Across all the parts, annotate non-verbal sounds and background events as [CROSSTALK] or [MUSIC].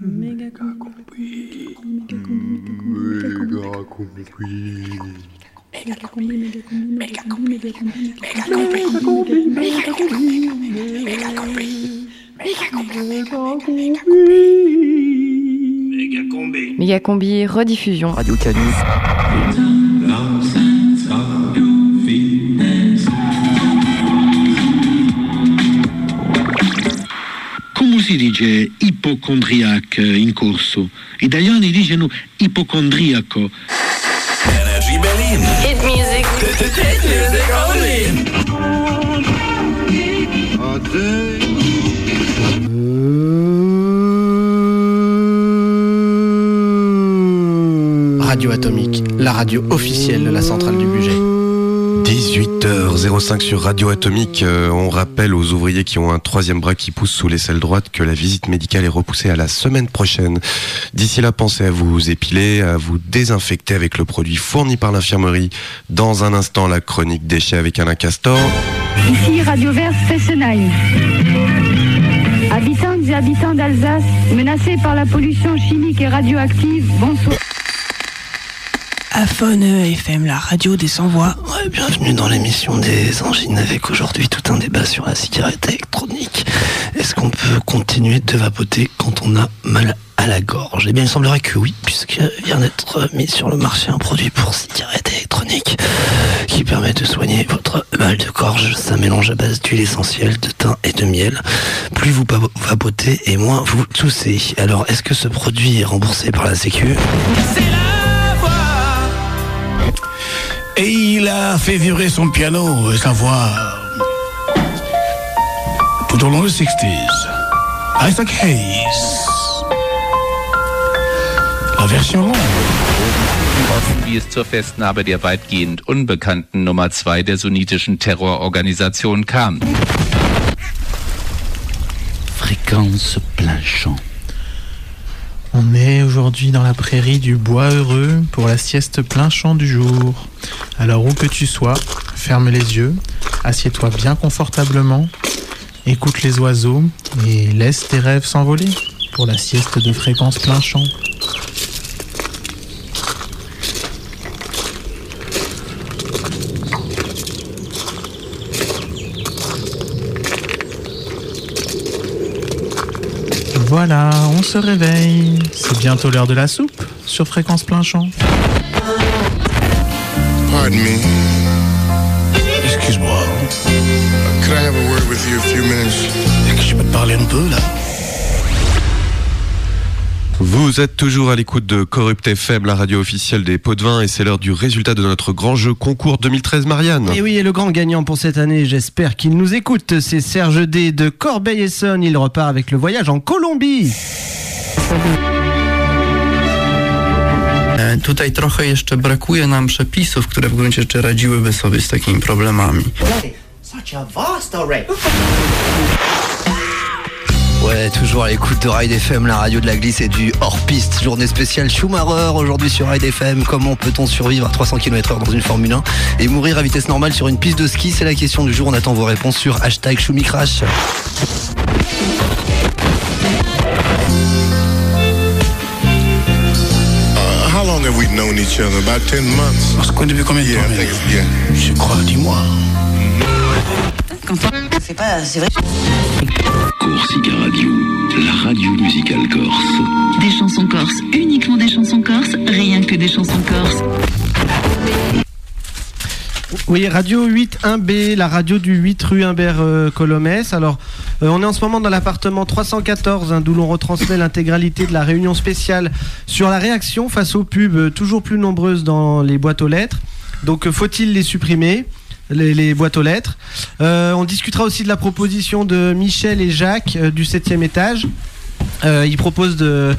Méga combi. Méga combi. Méga combi. Méga combi. Méga combi. Méga combi. Méga combi. Méga combi. Méga combi. Méga combi. Méga combi rediffusion. Radio Canu. Si dice ipocondriac in corso? Italiani dicono ipocondriaco. Energy Berlin. Hit music. [LAUGHS] Hit music only. Radio Atomique, la radio officielle de la centrale du budget. 18h05 sur Radio Atomique. Euh, on rappelle aux ouvriers qui ont un troisième bras qui pousse sous l'aisselle droite que la visite médicale est repoussée à la semaine prochaine. D'ici là, pensez à vous épiler, à vous désinfecter avec le produit fourni par l'infirmerie. Dans un instant, la chronique déchets avec Alain Castor. Ici Radio Vert Fessenheim. Habitantes et habitants d'Alsace, menacés par la pollution chimique et radioactive, bonsoir. Afone FM, la radio des sans-voix. Ouais, bienvenue dans l'émission des angines avec aujourd'hui tout un débat sur la cigarette électronique. Est-ce qu'on peut continuer de vapoter quand on a mal à la gorge? Eh bien, il semblerait que oui, puisque vient d'être mis sur le marché un produit pour cigarette électronique qui permet de soigner votre mal de gorge. Ça mélange à base d'huile essentielle, de thym et de miel. Plus vous vapotez et moins vous toussez. Alors, est-ce que ce produit est remboursé par la Sécu? Et il a fait vibrer son piano et sa voix tout au long des 60s. Isaac Hayes. La version longue. wie es zur Festnahme der weitgehend unbekannten Nummer zwei der sunnitischen Terrororganisation kam. Fréquence plein champ. On est aujourd'hui dans la prairie du Bois Heureux pour la sieste plein champ du jour. Alors où que tu sois, ferme les yeux, assieds-toi bien confortablement, écoute les oiseaux et laisse tes rêves s'envoler pour la sieste de fréquence plein champ. Voilà, on se réveille. C'est bientôt l'heure de la soupe sur fréquence plein champ. Pardon me. Excuse-moi. Could I have a word with you a few minutes? Est-ce que je peux te parler un peu là? Vous êtes toujours à l'écoute de Corrupt FM, la radio officielle des pots de vin, et c'est l'heure du résultat de notre grand jeu concours 2013 Marianne. Et oui, et le grand gagnant pour cette année, j'espère qu'il nous écoute, c'est Serge D de Corbeil-Essonne. Il repart avec le voyage en Colombie. Tutaj trochę jeszcze brakuje nam przepisów, które w gruncie rzeczy radziłyby sobie z takimi problemami. Such a vast array. Ouais, toujours à l'écoute de Ride FM, la radio de la glisse et du hors-piste. Journée spéciale Schumacher aujourd'hui sur Ride FM. Comment peut-on survivre à 300 km/h dans une Formule 1 et mourir à vitesse normale sur une piste de ski? C'est la question du jour. On attend vos réponses sur hashtag Schumicrash. How long have we known each other? About 10 months? On se connaît depuis combien de Yeah, temps yeah. Je crois, dis-moi. C'est pas, c'est vrai. Corsica Radio, la radio musicale corse. Des chansons corses, uniquement des chansons corses, rien que des chansons corses. Oui, Radio 8 1B, la radio du 8 rue Humbert euh, Colomès. Alors, euh, on est en ce moment dans l'appartement 314, hein, d'où l'on retransmet l'intégralité de la réunion spéciale sur la réaction face aux pubs euh, toujours plus nombreuses dans les boîtes aux lettres. Donc, faut-il les supprimer les, boîtes aux lettres? On discutera aussi de la proposition de Michel et Jacques du 7e étage. Euh, ils proposent de,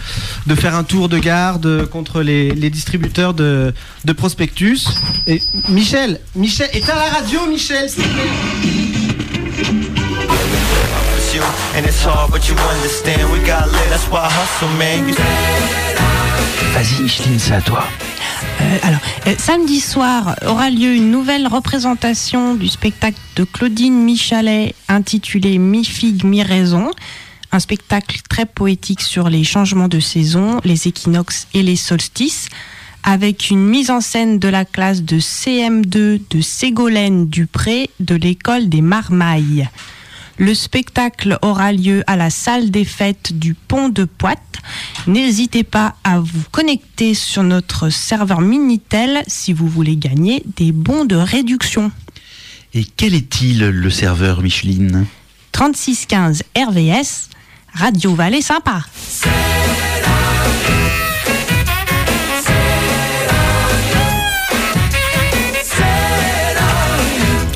de faire un tour de garde contre les, les distributeurs de, de prospectus. Et Michel, Michel, éteins la radio, Michel, s'il Vas-y, Micheline, c'est à toi. Euh, alors, euh, samedi soir aura lieu une nouvelle représentation du spectacle de Claudine Michalet intitulé Mi figue, mi raison un spectacle très poétique sur les changements de saison, les équinoxes et les solstices, avec une mise en scène de la classe de CM2 de Ségolène Dupré de l'école des Marmailles. Le spectacle aura lieu à la salle des fêtes du Pont de Poite. N'hésitez pas à vous connecter sur notre serveur Minitel si vous voulez gagner des bons de réduction. Et quel est-il le serveur Micheline? 3615 RVS, Radio Vallée Sympa.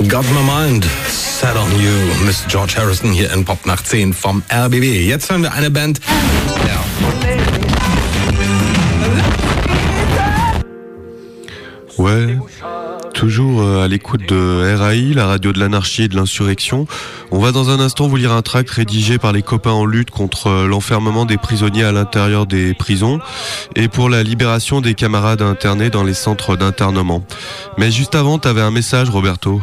Got my mind set on you, Miss George Harrison hier in Pop nach 10 vom RBB. Jetzt hören wir eine Band. Ouais, toujours euh, à l'écoute de RAI, la radio de l'anarchie et de l'insurrection. On va dans un instant vous lire un tract rédigé par les copains en lutte contre euh, l'enfermement des prisonniers à l'intérieur des prisons et pour la libération des camarades internés dans les centres d'internement. Mais juste avant, t'avais un message, Roberto.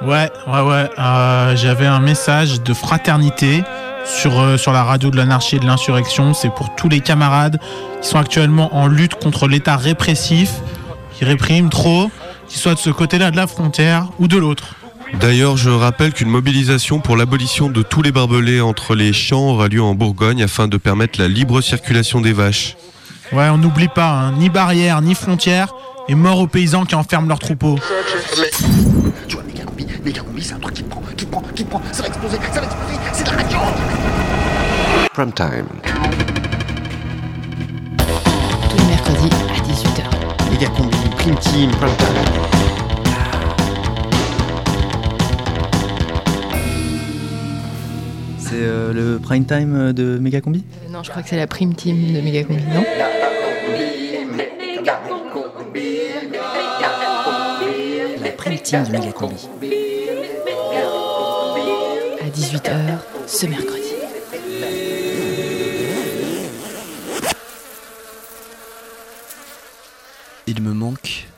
Ouais, ouais, ouais. euh, J'avais un message de fraternité sur, sur la radio de l'anarchie et de l'insurrection. C'est pour tous les camarades qui sont actuellement en lutte contre l'État répressif, qui réprime trop, qu'ils soient de ce côté-là de la frontière ou de l'autre. D'ailleurs, je rappelle qu'une mobilisation pour l'abolition de tous les barbelés entre les champs aura lieu en Bourgogne afin de permettre la libre circulation des vaches. Ouais, on n'oublie pas, hein, ni barrière, ni frontière, et mort aux paysans qui enferment leurs troupeaux. Tu vois, méga combi, méga combi, c'est un truc qui te prend, qui te prend, qui te prend, ça va exploser, ça va exploser, c'est de la radio Prime time. Tous les mercredis à 18h. Méga combi, prime team, prime time. C'est euh, le prime time de Méga Combi Euh, non, je crois que c'est la prime team de Méga Combi, non? La prime team de méga combi. À 18h ce mercredi. Il me manque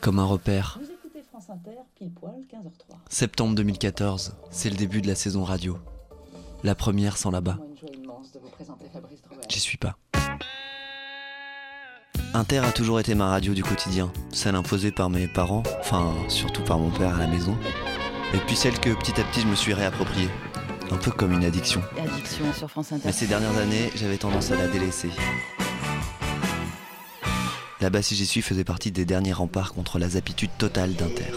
comme un repère. Vous écoutez France Inter, pile poil, 15h03. Septembre 2014, c'est le début de la saison radio. La première sans là-bas. J'y suis pas. Inter a toujours été ma radio du quotidien, celle imposée par mes parents, enfin surtout par mon père à la maison, et puis celle que petit à petit je me suis réappropriée, un peu comme une addiction. Addiction sur France Inter. Mais ces dernières années, j'avais tendance à la délaisser. Là-bas, si j'y suis, faisait partie des derniers remparts contre la zapitude totale d'Inter.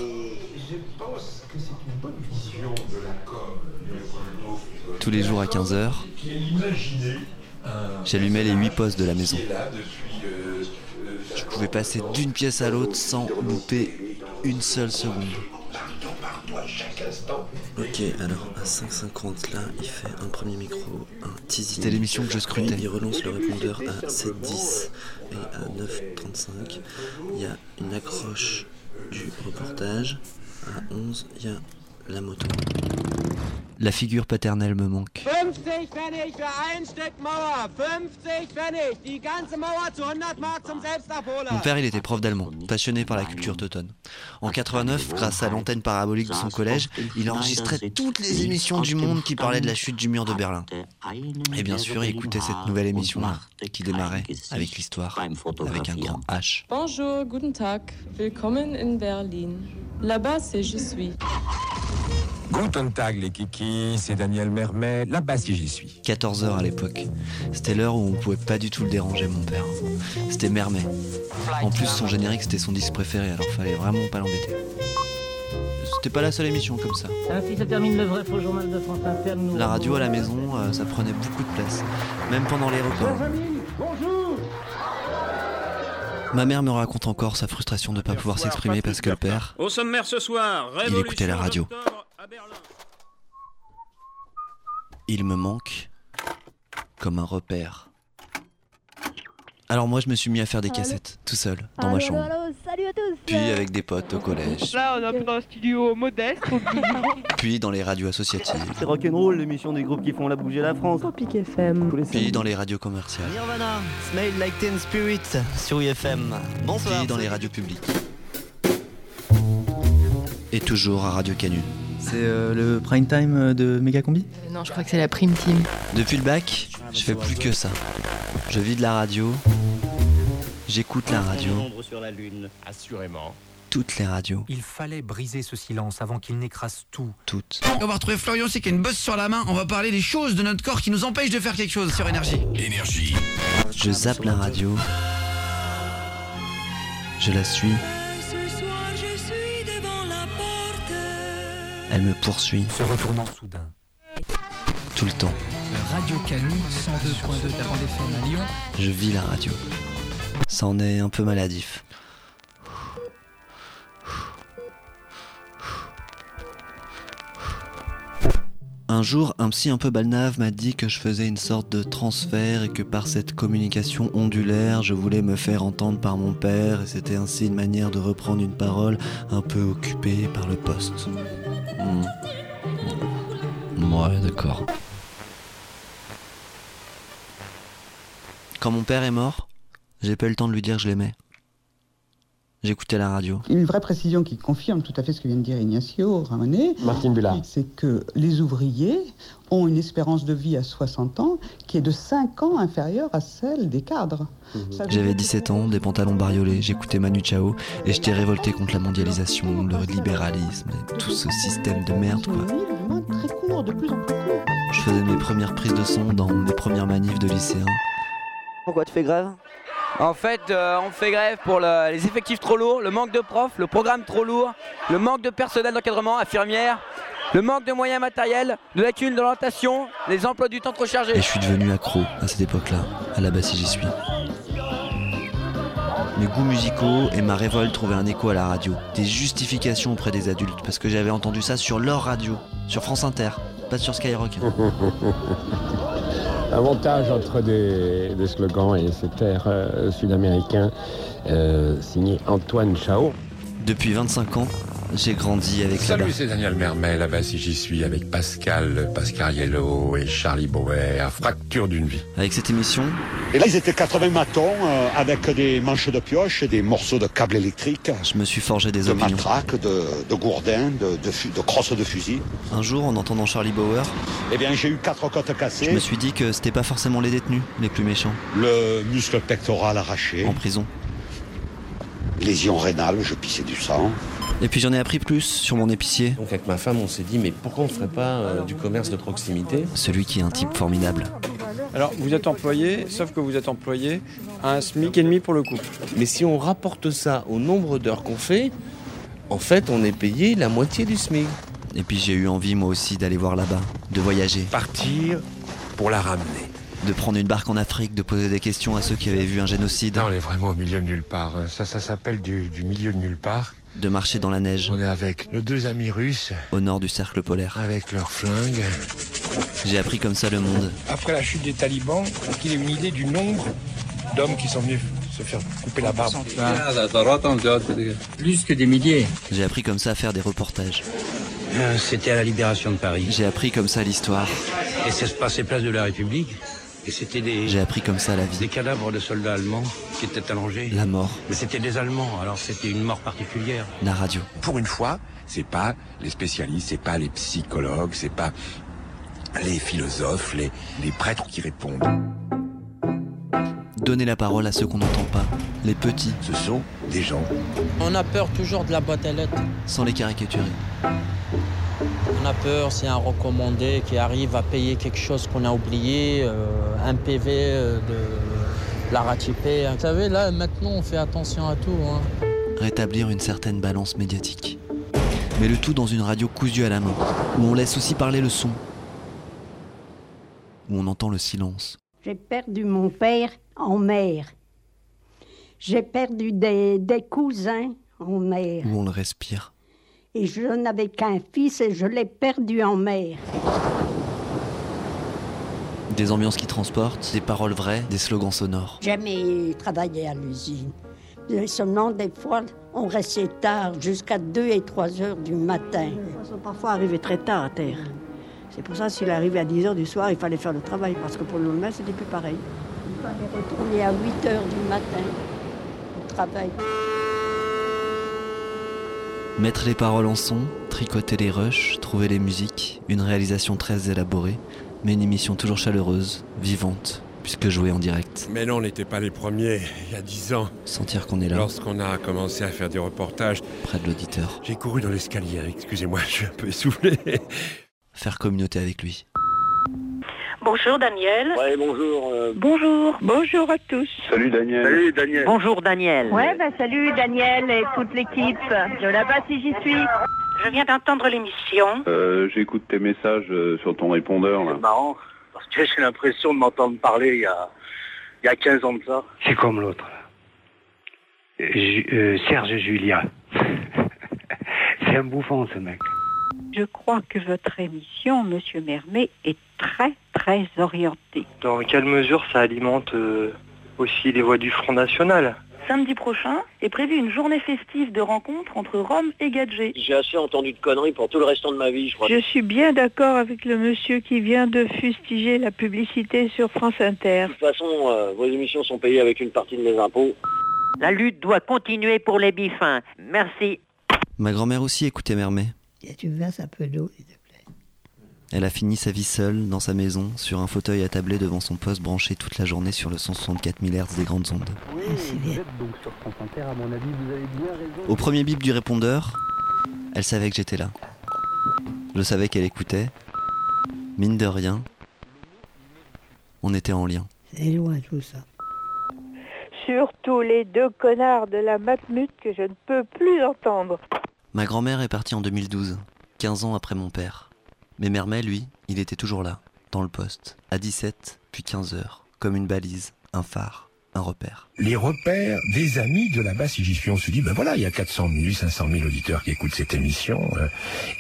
Tous les jours à 15h, j'allumais les 8 postes de la maison. Je pouvais passer d'une pièce à l'autre sans louper une seule seconde. Ok, alors à 5,50 là, il fait un premier micro, un teasing. C'était l'émission que je scrutais. Il relance le répondeur à 7,10 et à 9,35. Il y a une accroche du reportage. À 11, il y a la moto. La figure paternelle me manque. 50 Pfennig für ein Stück Mauer. 50 Pfennig. Die ganze Mauer zu 100 Mark zum Selbstabholer. Mon père, il était prof d'allemand, passionné par la culture teutonne. En 89, grâce à l'antenne parabolique de son collège, il enregistrait toutes les émissions du monde qui parlaient de la chute du mur de Berlin. Et bien sûr, il écoutait cette nouvelle émission-là, qui démarrait avec l'histoire, avec un grand H. Bonjour, guten Tag. Willkommen in Berlin. Là-bas, c'est je suis. Guten Tag les kikis, c'est Daniel Mermet, là-bas si j'y suis. 14h à l'époque. C'était l'heure où on pouvait pas du tout le déranger, mon père. C'était Mermet. En plus, son générique, c'était son disque préféré, alors fallait vraiment pas l'embêter. C'était pas la seule émission comme ça. Ainsi se termine le vrai faux journal de France Inter. Nous La radio à la maison, euh, ça prenait beaucoup de place, même pendant les repas. Bonjour Ma mère me raconte encore sa frustration de ne pas pouvoir s'exprimer parce que le père, Au sommaire ce soir, il écoutait la radio. Il me manque comme un repère. Alors moi, je me suis mis à faire des cassettes, tout seul, dans ma chambre. salut à tous Puis avec des potes au collège. Là, on est un peu dans un studio modeste. [LAUGHS] Puis dans les radios associatives. C'est rock'n'roll, l'émission des groupes qui font la bouger la France. Tropic FM. Puis dans les radios commerciales. Nirvana, Smell Like Teen Spirit sur UFM. Bonsoir. Puis dans les radios publiques. Et toujours à Radio Canu. C'est euh, le prime time euh, de Megacombi Euh, Non, je crois que c'est la prime team. Depuis le bac, je fais plus que ça. Je vis de la radio. J'écoute la radio. sur la Lune. Assurément. Toutes les radios. Il fallait briser ce silence avant qu'il n'écrase tout. Toutes. On va retrouver Florian aussi qui a une bosse sur la main. On va parler des choses de notre corps qui nous empêchent de faire quelque chose sur énergie. Énergie. Je zappe la radio. Je la suis. Elle me poursuit Se retournant soudain. tout le temps. Radio Canu, 102.2 d'Avant FM à Lyon. Je vis la radio. Ça en est un peu maladif. Un jour, un psy un peu balnave m'a dit que je faisais une sorte de transfert et que par cette communication ondulaire, je voulais me faire entendre par mon père et c'était ainsi une manière de reprendre une parole un peu occupée par le poste. Hmm. Ouais, d'accord. Quand mon père est mort, j'ai pas eu le temps de lui dire que je l'aimais. J'écoutais la radio. Une vraie précision qui confirme tout à fait ce que vient de dire Ignacio Ramonet, Martine Bullard. c'est que les ouvriers ont une espérance de vie à 60 ans qui est de 5 ans inférieure à celle des cadres. Veut J'avais dire 17 ans, des pantalons bariolés, j'écoutais Manu Chao et j'étais révolté contre la mondialisation, le libéralisme et tout ce système de merde quoi. Je faisais mes premières prises de son dans mes premières manifs de lycéen. Pourquoi tu fais grève? En fait, euh, on fait grève pour le- les effectifs trop lourds, le manque de profs, le programme trop lourd, le manque de personnel d'encadrement, infirmières, le manque de moyens matériels, de lacunes d'orientation, les emplois du temps trop chargés. Et je suis devenu accro à cette époque-là, à la bas si j'y suis. Mes goûts musicaux et ma révolte trouvaient un écho à la radio. Des justifications auprès des adultes, parce que j'avais entendu ça sur leur radio, sur France Inter, pas sur Skyrock. [LAUGHS] Un montage entre des, des slogans et cet air euh, sud-américain euh, signé Antoine Chao. Depuis 25 ans, j'ai grandi avec Salut, c'est Daniel Mermet, là-bas si j'y suis, avec Pascal, Pascariello et Charlie Bauer, Fracture d'une vie. Avec cette émission, Et là, ils étaient 80 matons euh, avec des manches de pioche, des morceaux de câbles électriques, je me suis forgé des de opinions. matraques, de, de gourdins, de, de, fu- de crosses de fusil. Un jour, en entendant Charlie Bauer, Eh bien, j'ai eu quatre côtes cassées, je me suis dit que c'était pas forcément les détenus les plus méchants le muscle pectoral arraché, en prison. Lésion rénale, je pissais du sang. Et puis j'en ai appris plus sur mon épicier, Donc avec ma femme, on s'est dit, mais pourquoi on ne ferait pas euh, du commerce de proximité? Celui qui est un type formidable. Alors, vous êtes employé, sauf que vous êtes employé à un SMIC et demi pour le couple. Mais si on rapporte ça au nombre d'heures qu'on fait, en fait, on est payé la moitié du SMIC. Et puis j'ai eu envie moi aussi d'aller voir là-bas, de voyager, Partir pour la ramener. De prendre une barque en Afrique, de poser des questions à ceux qui avaient vu un génocide, Là, on est vraiment au milieu de nulle part. Ça, ça s'appelle du, du milieu de nulle part. de marcher dans la neige, On est avec nos deux amis russes, au nord du cercle polaire. avec leurs flingues. J'ai appris comme ça le monde. Après la chute des talibans, qu'il ait une idée du nombre d'hommes qui sont venus se faire couper la barbe. Plus que des milliers. J'ai appris comme ça à faire des reportages. C'était à la libération de Paris. J'ai appris comme ça l'histoire. Et ça se passait place de la République. Et c'était des, J'ai appris comme ça la vie, des cadavres de soldats allemands qui étaient allongés. la mort, Mais c'était des Allemands, alors c'était une mort particulière. la radio. Pour une fois, c'est pas les spécialistes, c'est pas les psychologues, c'est pas les philosophes, les, les prêtres qui répondent. Donner la parole à ceux qu'on n'entend pas, les petits, Ce sont des gens. On a peur toujours de la boîte à lettres. sans les caricaturer. On a peur, c'est un recommandé qui arrive à payer quelque chose qu'on a oublié, euh, un PV euh, de la ratipée. Vous savez, là, maintenant, on fait attention à tout. hein. Rétablir une certaine balance médiatique. Mais le tout dans une radio cousue à la main, où on laisse aussi parler le son, où on entend le silence. J'ai perdu mon père en mer. J'ai perdu des, des cousins en mer. où on le respire. Et je n'avais qu'un fils et je l'ai perdu en mer. Des ambiances qui transportent, des paroles vraies, des slogans sonores. Jamais travaillé à l'usine. Seulement, des fois, on restait tard, jusqu'à 2 et 3 heures du matin. Ils sont parfois arrivés très tard à terre. C'est pour ça, s'il arrivait à 10 heures du soir, il fallait faire le travail, parce que pour le lendemain, c'était plus pareil. Il fallait retourner à 8 heures du matin au travail. Mettre les paroles en son, tricoter les rushs, trouver les musiques, une réalisation très élaborée, mais une émission toujours chaleureuse, vivante, puisque jouée en direct. Mais non, on n'était pas les premiers, il y a dix ans. Sentir qu'on est là, Lorsqu'on a commencé à faire des reportages, près de l'auditeur, j'ai couru dans l'escalier. Excusez-moi, je suis un peu essoufflé. faire communauté avec lui. Bonjour Daniel. Ouais, bonjour. euh, Bonjour. Bonjour à tous. Salut Daniel. Salut Daniel. Bonjour Daniel. Ouais, bah salut Daniel et toute l'équipe. De là-bas si j'y suis. Je viens d'entendre l'émission. Euh, J'écoute tes messages euh, sur ton répondeur. C'est marrant, parce que j'ai l'impression de m'entendre parler il y a, il y a 15 ans de ça. C'est comme l'autre. euh, Serge Julia. [LAUGHS] C'est un bouffon ce mec. Je crois que votre émission, Monsieur Mermet, est très très orientée. Dans quelle mesure ça alimente euh, aussi les voix du Front National? Samedi prochain est prévue une journée festive de rencontre entre Rome et Gadget. J'ai assez entendu de conneries pour tout le restant de ma vie, je crois. Je suis bien d'accord avec le monsieur qui vient de fustiger la publicité sur France Inter. De toute façon, euh, vos émissions sont payées avec une partie de mes impôts. La lutte doit continuer pour les bifins. Merci. Ma grand-mère aussi écoutait Mermet. Tu me verses un peu d'eau. Elle a fini sa vie seule, dans sa maison, sur un fauteuil attablé devant son poste branché toute la journée sur le 164 000 Hz des grandes ondes. donc sur France Inter, à mon avis, vous avez bien raison. Au premier bip du répondeur, elle savait que j'étais là. Je savais qu'elle écoutait. Mine de rien, on était en lien. C'est loin tout ça. Surtout les deux connards de la Matmut que je ne peux plus entendre. Ma grand-mère est partie en 2012, 15 ans après mon père. Mais Mermet, lui, il était toujours là, dans le poste, à 17, puis 15 heures, comme une balise, un phare, un repère. les repères des amis de la j'y suis on se dit ben voilà il y a 400 000 500 000 auditeurs qui écoutent cette émission euh,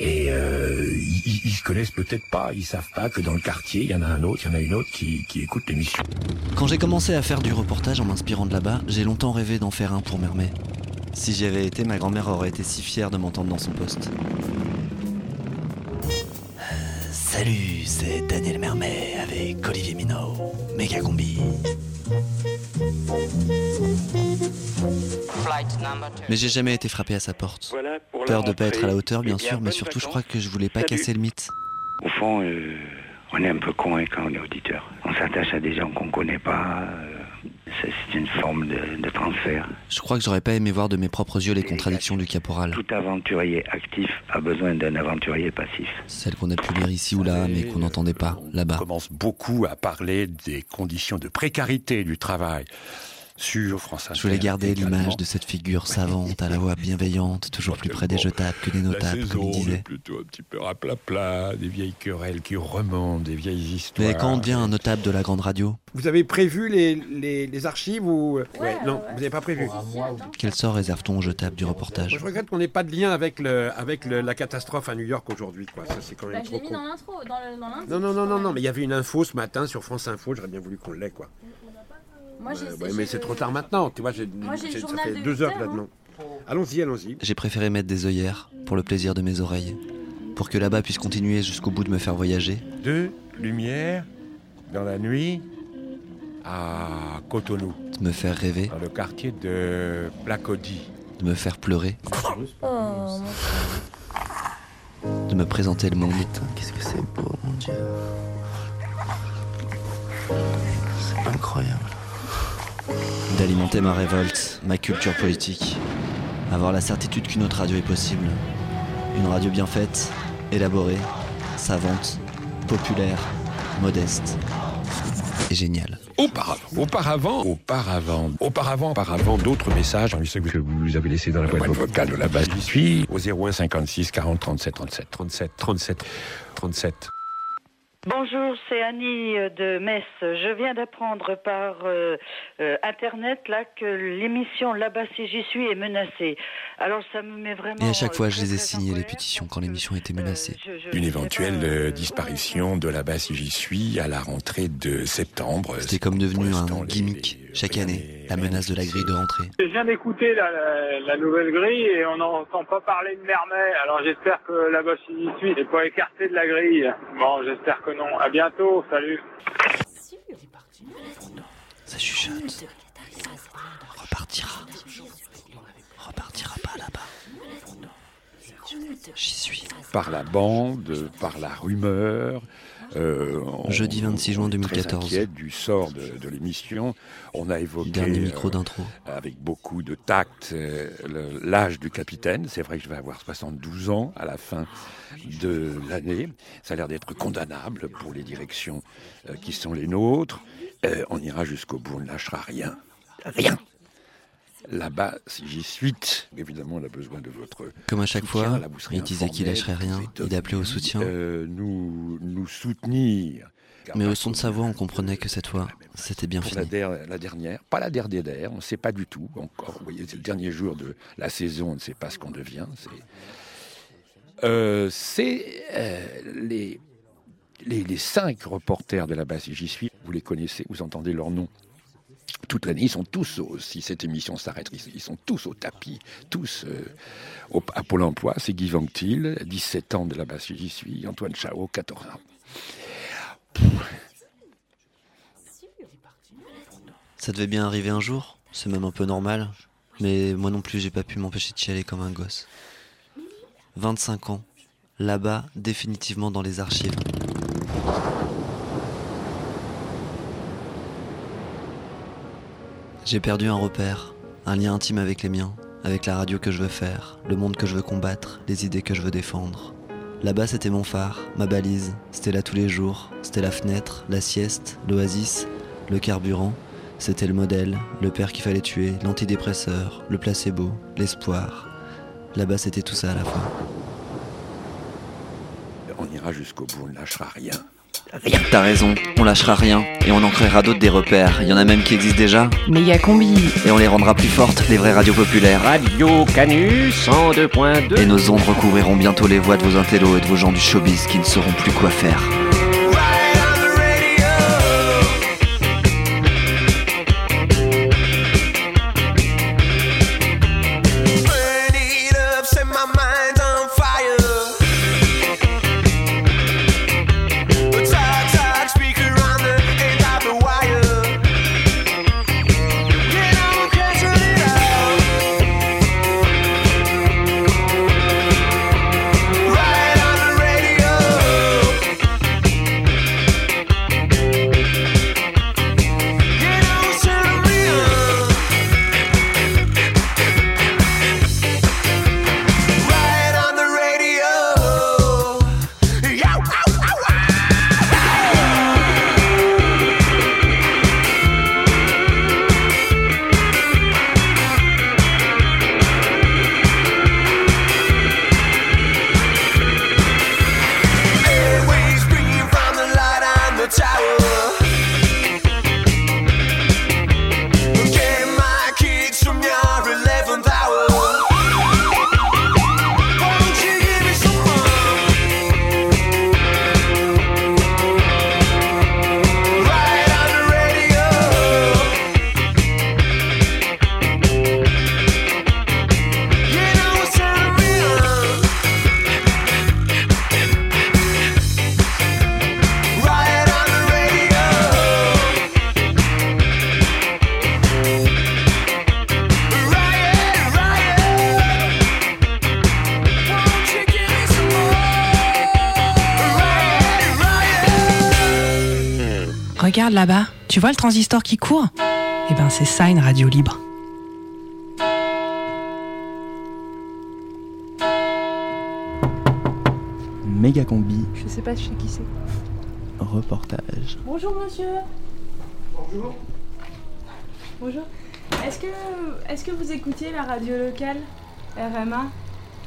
et euh, ils, ils se connaissent peut-être pas ils savent pas que dans le quartier il y en a un autre il y en a une autre qui, qui écoute l'émission Quand j'ai commencé à faire du reportage en m'inspirant de là-bas, j'ai longtemps rêvé d'en faire un pour Mermet. Si j'y avais été, ma grand-mère aurait été si fière de m'entendre dans son poste. Salut, c'est Daniel Mermet avec Olivier Minot, méga combi. Mais j'ai jamais été frappé à sa porte. Voilà pour Peur de pas être à la rentrée. hauteur, bien Eh bien, sûr, mais surtout je crois que je voulais pas Salut. casser le mythe. Au fond, euh, on est un peu con hein, quand on est auditeur. On s'attache à des gens qu'on connaît pas. euh, c'est une forme de, de transfert. Je crois que j'aurais pas aimé voir de mes propres yeux les contradictions du caporal. Tout aventurier actif a besoin d'un aventurier passif. Celles qu'on a pu lire ici ou là, mais qu'on n'entendait pas, là-bas. commence beaucoup à parler des conditions de précarité du travail sur France Inter Je voulais garder l'image de cette figure savante, à la voix bienveillante, toujours plus près des jetables que des La notables, comme il disait. plutôt un petit peu raplapla, des vieilles querelles qui remontent, des vieilles histoires. Mais quand on devient un notable de la grande radio, Vous avez prévu les, les, les archives ou ouais, Non, vous n'avez pas prévu. quel sort réserve-t-on aux jetables du reportage Moi, je regrette qu'on n'ait pas de lien avec, le, avec le- la catastrophe à New York aujourd'hui. quoi. Ça, c'est quand même Bah, je trop l'ai mis con. dans l'intro, dans le- dans l'indice. Non, non, non, non, non, mais il y avait une info ce matin sur France Info, j'aurais bien voulu qu'on l'ait, quoi. Moi, j'ai ouais, j'ai mais le- c'est trop tard maintenant, tu vois, j'ai- ça fait de deux heures heures, dedans Allons-y, allons-y. J'ai préféré mettre des œillères pour le plaisir de mes oreilles, pour que là-bas puisse continuer jusqu'au bout de me faire voyager. De lumière dans la nuit à Cotonou, de me faire rêver, dans le quartier de Placody. de me faire pleurer, Oh, mon de me présenter le monde. Qu'est-ce que c'est beau, mon Dieu. C'est incroyable. D'alimenter ma révolte, ma culture politique, avoir la certitude qu'une autre radio est possible. Une radio bien faite, élaborée, savante, populaire, modeste et géniale. Auparavant, auparavant, auparavant, auparavant, auparavant, d'autres messages je que vous avez laissé dans la boîte vocale de la base. J'y suis au 01 56 40 37 37 37 37 37. Bonjour, c'est Annie euh, de Metz. Je viens d'apprendre par euh, euh, Internet là que l'émission Là-bas si j'y suis est menacée. Alors ça me met vraiment... Et à chaque fois, je les ai signés, les pétitions, quand l'émission était menacée. Une éventuelle euh, disparition de la base si j'y suis à la rentrée de septembre. C'était comme devenu un gimmick chaque année, la menace de la grille de rentrée. Je viens d'écouter la, la- la nouvelle grille et on n'entend pas parler de Mermet. Alors j'espère que là-bas si j'y suis n'est pas écarté de la grille. Bon, j'espère que non. À bientôt. Salut. Ça chuchote. Repartira. Repartira pas là-bas. J'y suis. Par la bande, par la rumeur. Euh, on- Jeudi 26 juin on est 2014. Très du sort de, de l'émission. On a évoqué Dernier micro euh, d'intro. avec beaucoup de tact euh, l'âge du capitaine. C'est vrai que je vais avoir 72 ans à la fin de l'année. Ça a l'air d'être condamnable pour les directions qui sont les nôtres. On ira jusqu'au bout, on ne lâchera rien. Rien. Là-bas, si j'y suis, évidemment, on a besoin de votre. Comme à chaque fois, il disait qu'il lâcherait rien. Il appelait au soutien. euh, nous, nous soutenir. Mais au son de sa voix, on comprenait que cette fois, c'était bien la, fini. der- la dernière, pas la dernière, on ne sait pas du tout encore. Vous voyez, c'est le dernier jour de la saison, on ne sait pas ce qu'on devient. C'est euh, euh, les, les, les cinq reporters de la base, si j'y suis, vous les connaissez, vous entendez leur nom toute l'année. Ils sont tous, si cette émission s'arrête, ils, sont tous au tapis, tous euh, à Pôle emploi. C'est Guy Vanctil, 17 ans de si j'y suis, Antoine Chao, 14 ans. Ça devait bien arriver un jour, c'est même un peu normal. Mais moi non plus, j'ai pas pu m'empêcher de chialer comme un gosse. 25 ans, là-bas, définitivement dans les archives. J'ai perdu un repère, un lien intime avec les miens, avec la radio que je veux faire, le monde que je veux combattre, les idées que je veux défendre. Là-bas, c'était mon phare, ma balise, c'était là tous les jours, c'était la fenêtre, la sieste, l'oasis, le carburant, c'était le modèle, le père qu'il fallait tuer, l'antidépresseur, le placebo, l'espoir. Là-bas, c'était tout ça à la fois. On ira jusqu'au bout, on ne lâchera rien. T'as raison, on lâchera rien et on en créera d'autres des repères. Il y en a même qui existent déjà. Mais il y a combi. Et on les rendra plus fortes, les vraies radios populaires. Radio Canu 102.2. Et nos ondes recouvriront bientôt les voix de vos intellos et de vos gens du showbiz qui ne sauront plus quoi faire. Regarde là-bas, tu vois le transistor qui court? Eh ben c'est ça une radio libre. Méga combi, Je sais pas, sais qui c'est. reportage. Bonjour monsieur. Bonjour. Bonjour. Est-ce que, est-ce que vous écoutiez la radio locale RMA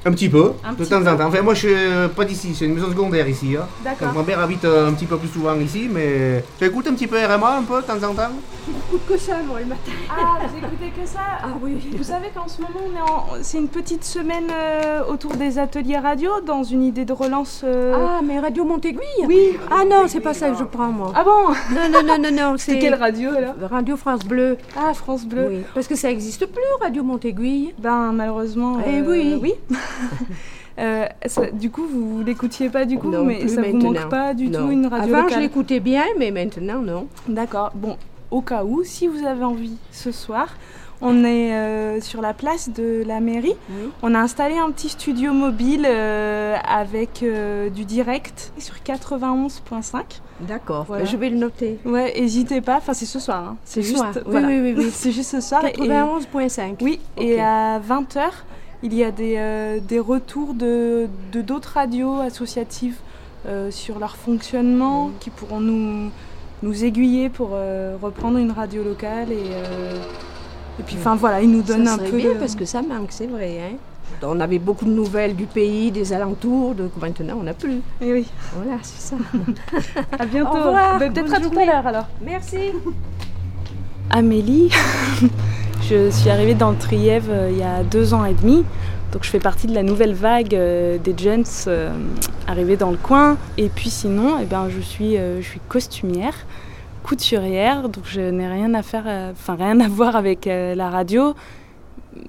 Un petit peu, Un de petit temps peu. en temps. Enfin, moi, je suis euh, pas d'ici, c'est une maison secondaire ici. Hein. D'accord. Donc, ma mère habite euh, un petit peu plus souvent ici, mais tu écoutes un petit peu RMA un peu de temps en temps J'écoute que ça, moi, le matin. Ah, vous écoutez que ça Ah oui. Vous savez qu'en ce moment, on est en... c'est une petite semaine euh, autour des ateliers radio dans une idée de relance. euh, Ah, mais Radio Montéguille Oui. Ah non, c'est pas ça que je prends, moi. Ah bon Non, non, non, non, non. [LAUGHS] C'est quelle radio, alors Radio France Bleu. Ah, France Bleu. Oui, parce que ça existe plus, Radio Montéguille. Ben, malheureusement. Eh oui. Oui. [LAUGHS] Euh, ça- du coup, vous l'écoutiez pas du coup, Non, mais ça vous maintenant. manque pas du Non. tout une radio Avant, locale je l'écoutais bien, mais maintenant, non. D'accord. Bon, au cas où, si vous avez envie ce soir, On est euh, sur la place de la mairie. On a installé un petit studio mobile euh, avec euh, du direct sur 91.5. D'accord, je vais le noter. Ouais, n'hésitez pas. Enfin, c'est ce soir. hein. C'est Ce juste. soir. Oui, voilà. oui, oui, oui. [LAUGHS] c'est juste ce soir. et- 91.5. Oui, Ok. et à 20h, il y a des, des retours de de d'autres radios associatives sur leur fonctionnement qui pourront nous, nous aiguiller pour euh, reprendre une radio locale. Et, euh, et puis, enfin voilà, ils nous donnent ça un peu. bien de- parce que ça manque, c'est vrai. Hein. On avait beaucoup de nouvelles du pays, des alentours, de maintenant on n'a plus. Et oui. Voilà, c'est ça. [LAUGHS] À bientôt. Au revoir. Ben, Peut-être à tout à l'heure alors. Merci. Amélie. [LAUGHS] je suis arrivée dans le Trièvre euh, il y a deux ans et demi. Donc je fais partie de la nouvelle vague euh, des gens euh, arrivés dans le coin. Et puis sinon, eh ben, je, suis, euh, je suis costumière, couturière, donc je n'ai rien à faire, enfin rien à [LAUGHS] voir avec la radio.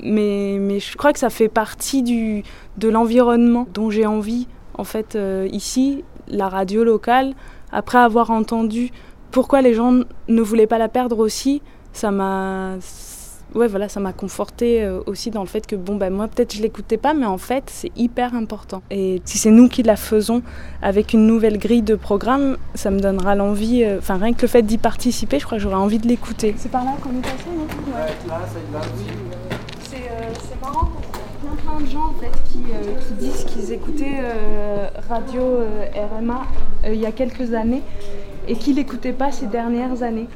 Mais, mais je crois que ça fait partie du, de l'environnement dont j'ai envie. En fait, ici, la radio locale, après avoir entendu pourquoi les gens ne voulaient pas la perdre aussi, ça m'a ouais voilà ça m'a conforté euh, aussi dans le fait que bon ben moi peut-être je l'écoutais pas mais en fait c'est hyper important. Et si c'est nous qui la faisons avec une nouvelle grille de programme ça me donnera l'envie euh, enfin rien que le fait d'y participer je crois que j'aurais envie de l'écouter. C'est par là qu'on est passé, non? C'est euh, c'est marrant y a plein, plein de gens en fait, qui, euh, qui disent qu'ils écoutaient euh, Radio euh, RMA euh, il y a quelques années et qu'ils l'écoutaient pas ces dernières années.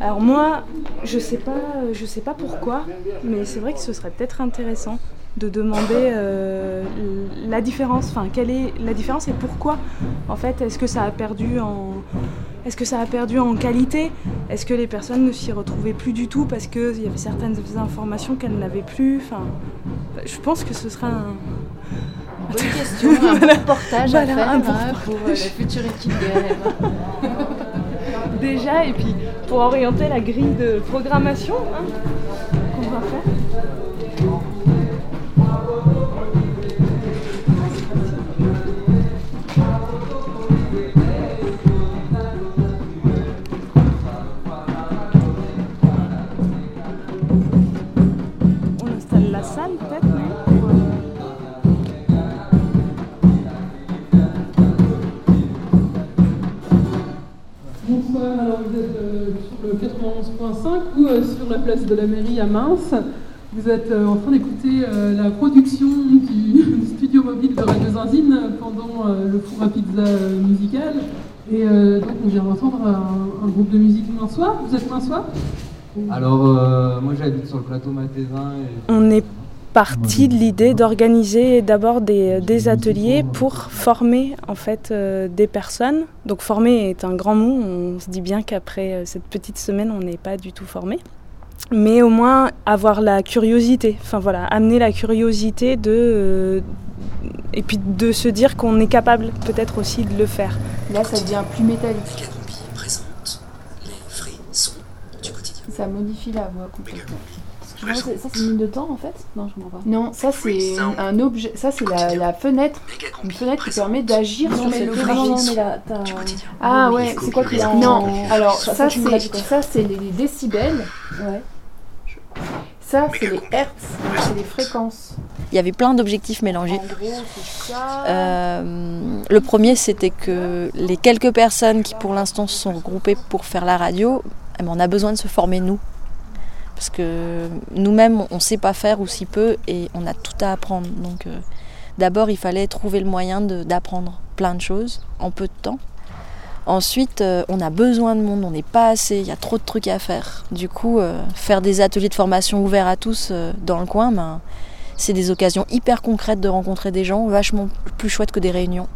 Alors moi, je sais pas, je sais pas pourquoi, mais c'est vrai que ce serait peut-être intéressant de demander euh, la différence, enfin quelle est la différence et pourquoi en fait est-ce que ça a perdu en est-ce que ça a perdu en qualité? Est-ce que les personnes ne s'y retrouvaient plus du tout parce qu'il y avait certaines informations qu'elles n'avaient plus? Enfin, je pense que ce serait un. Bonne question, un [LAUGHS] bon reportage Voilà, à faire un bon hein, pour euh, la future équipe. Déjà, et puis pour orienter la grille de programmation hein, qu'on va faire. 91.5 ou euh, sur la place de la mairie à Mince. Vous êtes euh, en train d'écouter euh, la production du, [LAUGHS] du studio mobile de Radio Zinzine pendant euh, le four à pizza euh, musical. Et euh, donc on vient d'entendre un, un groupe de musique minçois. Vous êtes minçois Alors, euh, moi j'habite sur le plateau Mathésin et on est parti de l'idée d'organiser d'abord des, des ateliers pour former en fait euh, des personnes. Donc former est un grand mot, on se dit bien qu'après euh, cette petite semaine on n'est pas du tout formé. Mais au moins avoir la curiosité, enfin voilà, amener la curiosité de... euh, et puis de se dire qu'on est capable peut-être aussi de le faire. Là, ça devient plus métallique. présente les frissons du quotidien. Ça modifie la voix complètement. Non, ça c'est une ligne de temps en fait? Non, je comprends pas. Non, ça c'est un, objet. Ça c'est la, la fenêtre. Une fenêtre qui permet d'agir sur mais cette le grille. non, non, mais là, t'as- Ah ouais, c'est quoi qui est en- Non, alors ça, Ça, c'est ça les décibels. Ouais. Ça c'est les hertz, c'est les fréquences. Il y avait plein d'objectifs mélangés. En gros, c'est ça. Euh, le premier, c'était que les quelques personnes qui pour l'instant se sont regroupées pour faire la radio, on a besoin de se former nous. Parce que nous-mêmes, on ne sait pas faire ou si peu et on a tout à apprendre. Donc euh, d'abord, il fallait trouver le moyen d'apprendre plein de choses en peu de temps. Ensuite, euh, on a besoin de monde, on n'est pas assez, il y a trop de trucs à faire. Du coup, euh, faire des ateliers de formation ouverts à tous dans le coin, ben, c'est des occasions hyper concrètes de rencontrer des gens, vachement plus chouettes que des réunions.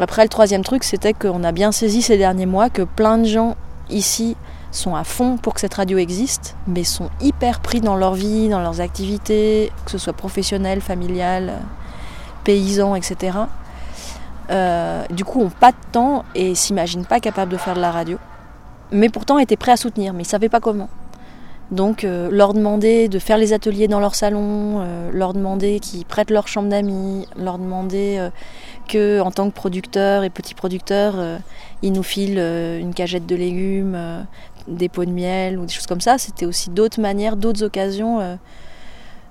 Après, le troisième truc, c'était qu'on a bien saisi ces derniers mois que plein de gens ici sont à fond pour que cette radio existe, mais sont hyper pris dans leur vie, dans leurs activités, que ce soit professionnel, familial, paysan, etc. Euh, du coup, ont pas de temps et s'imaginent pas capables de faire de la radio. Mais pourtant étaient prêts à soutenir, mais ils savaient pas comment. Donc euh, leur demander de faire les ateliers dans leur salon, euh, leur demander qu'ils prêtent leur chambre d'amis, leur demander euh, que en tant que producteur et petit producteur, euh, ils nous filent une cagette de légumes, des pots de miel ou des choses comme ça, c'était aussi d'autres manières, d'autres occasions euh,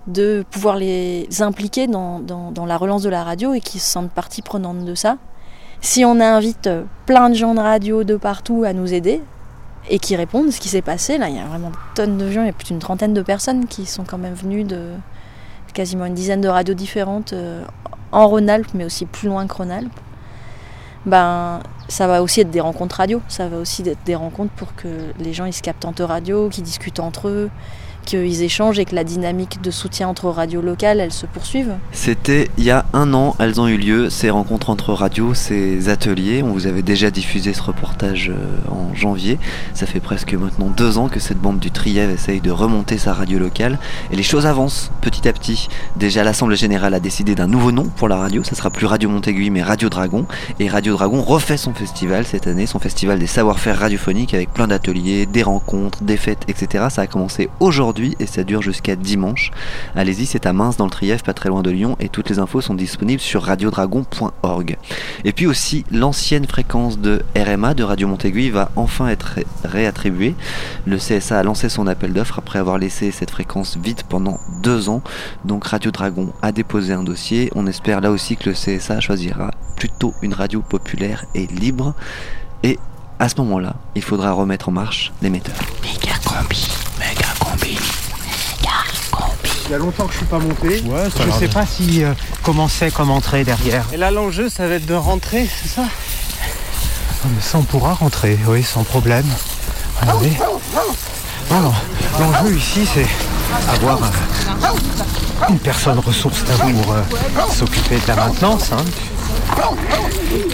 de pouvoir les impliquer dans, dans, la relance de la radio et qu'ils se sentent partie prenante de ça. Si on invite euh, plein de gens de radio de partout à nous aider et qui répondent, ce qui s'est passé, là, il y a vraiment tonnes de gens, il y a plus d'une trentaine de personnes qui sont quand même venues de quasiment une dizaine de radios différentes euh, en Rhône-Alpes, mais aussi plus loin que Rhône-Alpes. Ben, ça va aussi être des rencontres radio, ça va aussi être des rencontres pour que les gens ils se captent entre radio, qu'ils discutent entre eux, qu'ils échangent et que la dynamique de soutien entre radios locales, elle se poursuive. C'était il y a un an, elles ont eu lieu, ces rencontres entre radios, ces ateliers. On vous avait déjà diffusé ce reportage euh, en janvier. Ça fait presque maintenant deux ans que cette bande du Trièvre essaye de remonter sa radio locale. Et les choses avancent petit à petit. Déjà, l'Assemblée Générale a décidé d'un nouveau nom pour la radio. Ça sera plus Radio Montéguy, mais Radio Dragon. Et Radio Dragon refait son festival cette année, son festival des savoir-faire radiophoniques avec plein d'ateliers, des rencontres, des fêtes, etc. Ça a commencé aujourd'hui et ça dure jusqu'à dimanche. Allez-y, c'est à Mince dans le Trièvre, pas très loin de Lyon, et toutes les infos sont disponibles sur radiodragon.org. Et puis aussi, l'ancienne fréquence de RMA de Radio Montéguy va enfin être ré réattribuée. Le CSA a lancé son appel d'offres après avoir laissé cette fréquence vide pendant deux ans. Donc Radio Dragon a déposé un dossier. On espère là aussi que le CSA choisira plutôt une radio populaire et libre. Et à ce moment-là, il faudra remettre en marche l'émetteur. Méga combi, méga. Il y a longtemps que je suis pas monté. Ouais, je sais pas si euh, comment c'est comme entrée derrière. Et là l'enjeu ça va être de rentrer, c'est ça? Mais ça on pourra rentrer, oui, sans problème. Regardez. Non, non. L'enjeu ici c'est avoir euh, une personne ressource pour euh, s'occuper de la maintenance. Hein.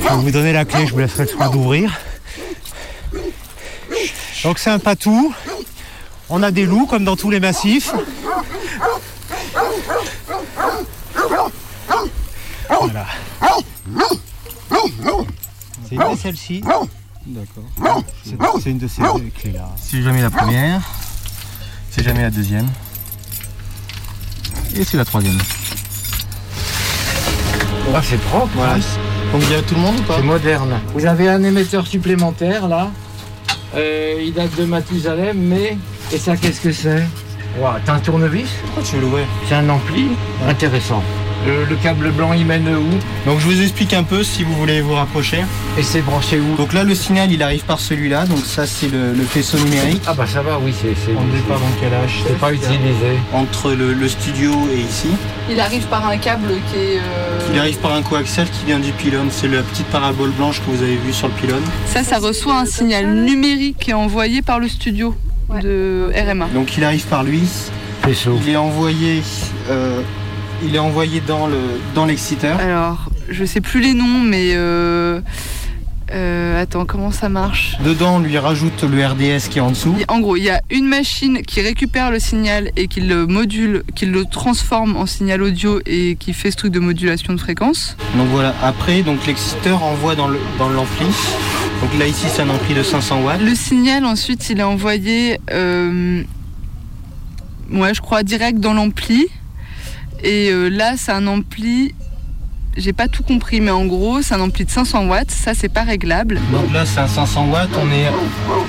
Je vais vous donner la clé, je vous laisserai le soin d'ouvrir. Donc c'est un patou. On a des loups comme dans tous les massifs. Voilà. C'est une de celles-ci. D'accord. C'est une de ces clés-là. C'est jamais la première. C'est jamais la deuxième. Et c'est la troisième. Ah, c'est propre. Voilà. Donc il y a tout le monde ou pas C'est moderne. Vous avez un émetteur supplémentaire là. Euh, il date de Mathusalem, mais. Et ça, qu'est-ce que c'est? Wow, T'as un tournevis Pourquoi tu veux l'ouvrir C'est un ampli intéressant. Le, le câble blanc, il mène où Donc je vous explique un peu si vous voulez vous rapprocher. Et c'est branché où Donc là le signal il arrive par celui-là, donc ça c'est le, le faisceau numérique. Ah bah ça va, oui, c'est. On ne pas dans quel âge C'est pas utilisé. Entre le, le, studio et ici. Il arrive par un câble qui est. Euh... Il arrive par un coaxial qui vient du pylône. C'est la petite parabole blanche que vous avez vue sur le pylône. Ça, ça reçoit un signal numérique qui est envoyé par le studio ouais. de RMA. Donc il arrive par lui. Il est envoyé. Euh, il est envoyé dans le dans l'exciteur. Alors, je sais plus les noms, mais euh, euh, attends, comment ça marche? Dedans, on lui rajoute le RDS qui est en dessous. En gros, il y a une machine qui récupère le signal et qui le module, qui le transforme en signal audio et qui fait ce truc de modulation de fréquence. Donc voilà. Après, donc l'exciteur envoie dans le dans l'ampli. Donc là ici, c'est un ampli de 500 watts. Le signal ensuite, il est envoyé, euh, ouais, je crois direct dans l'ampli. Et euh, là, c'est un ampli. J'ai pas tout compris, mais en gros, c'est un ampli de 500 watts. Ça, c'est pas réglable. Donc là, c'est un 500 watts. On est,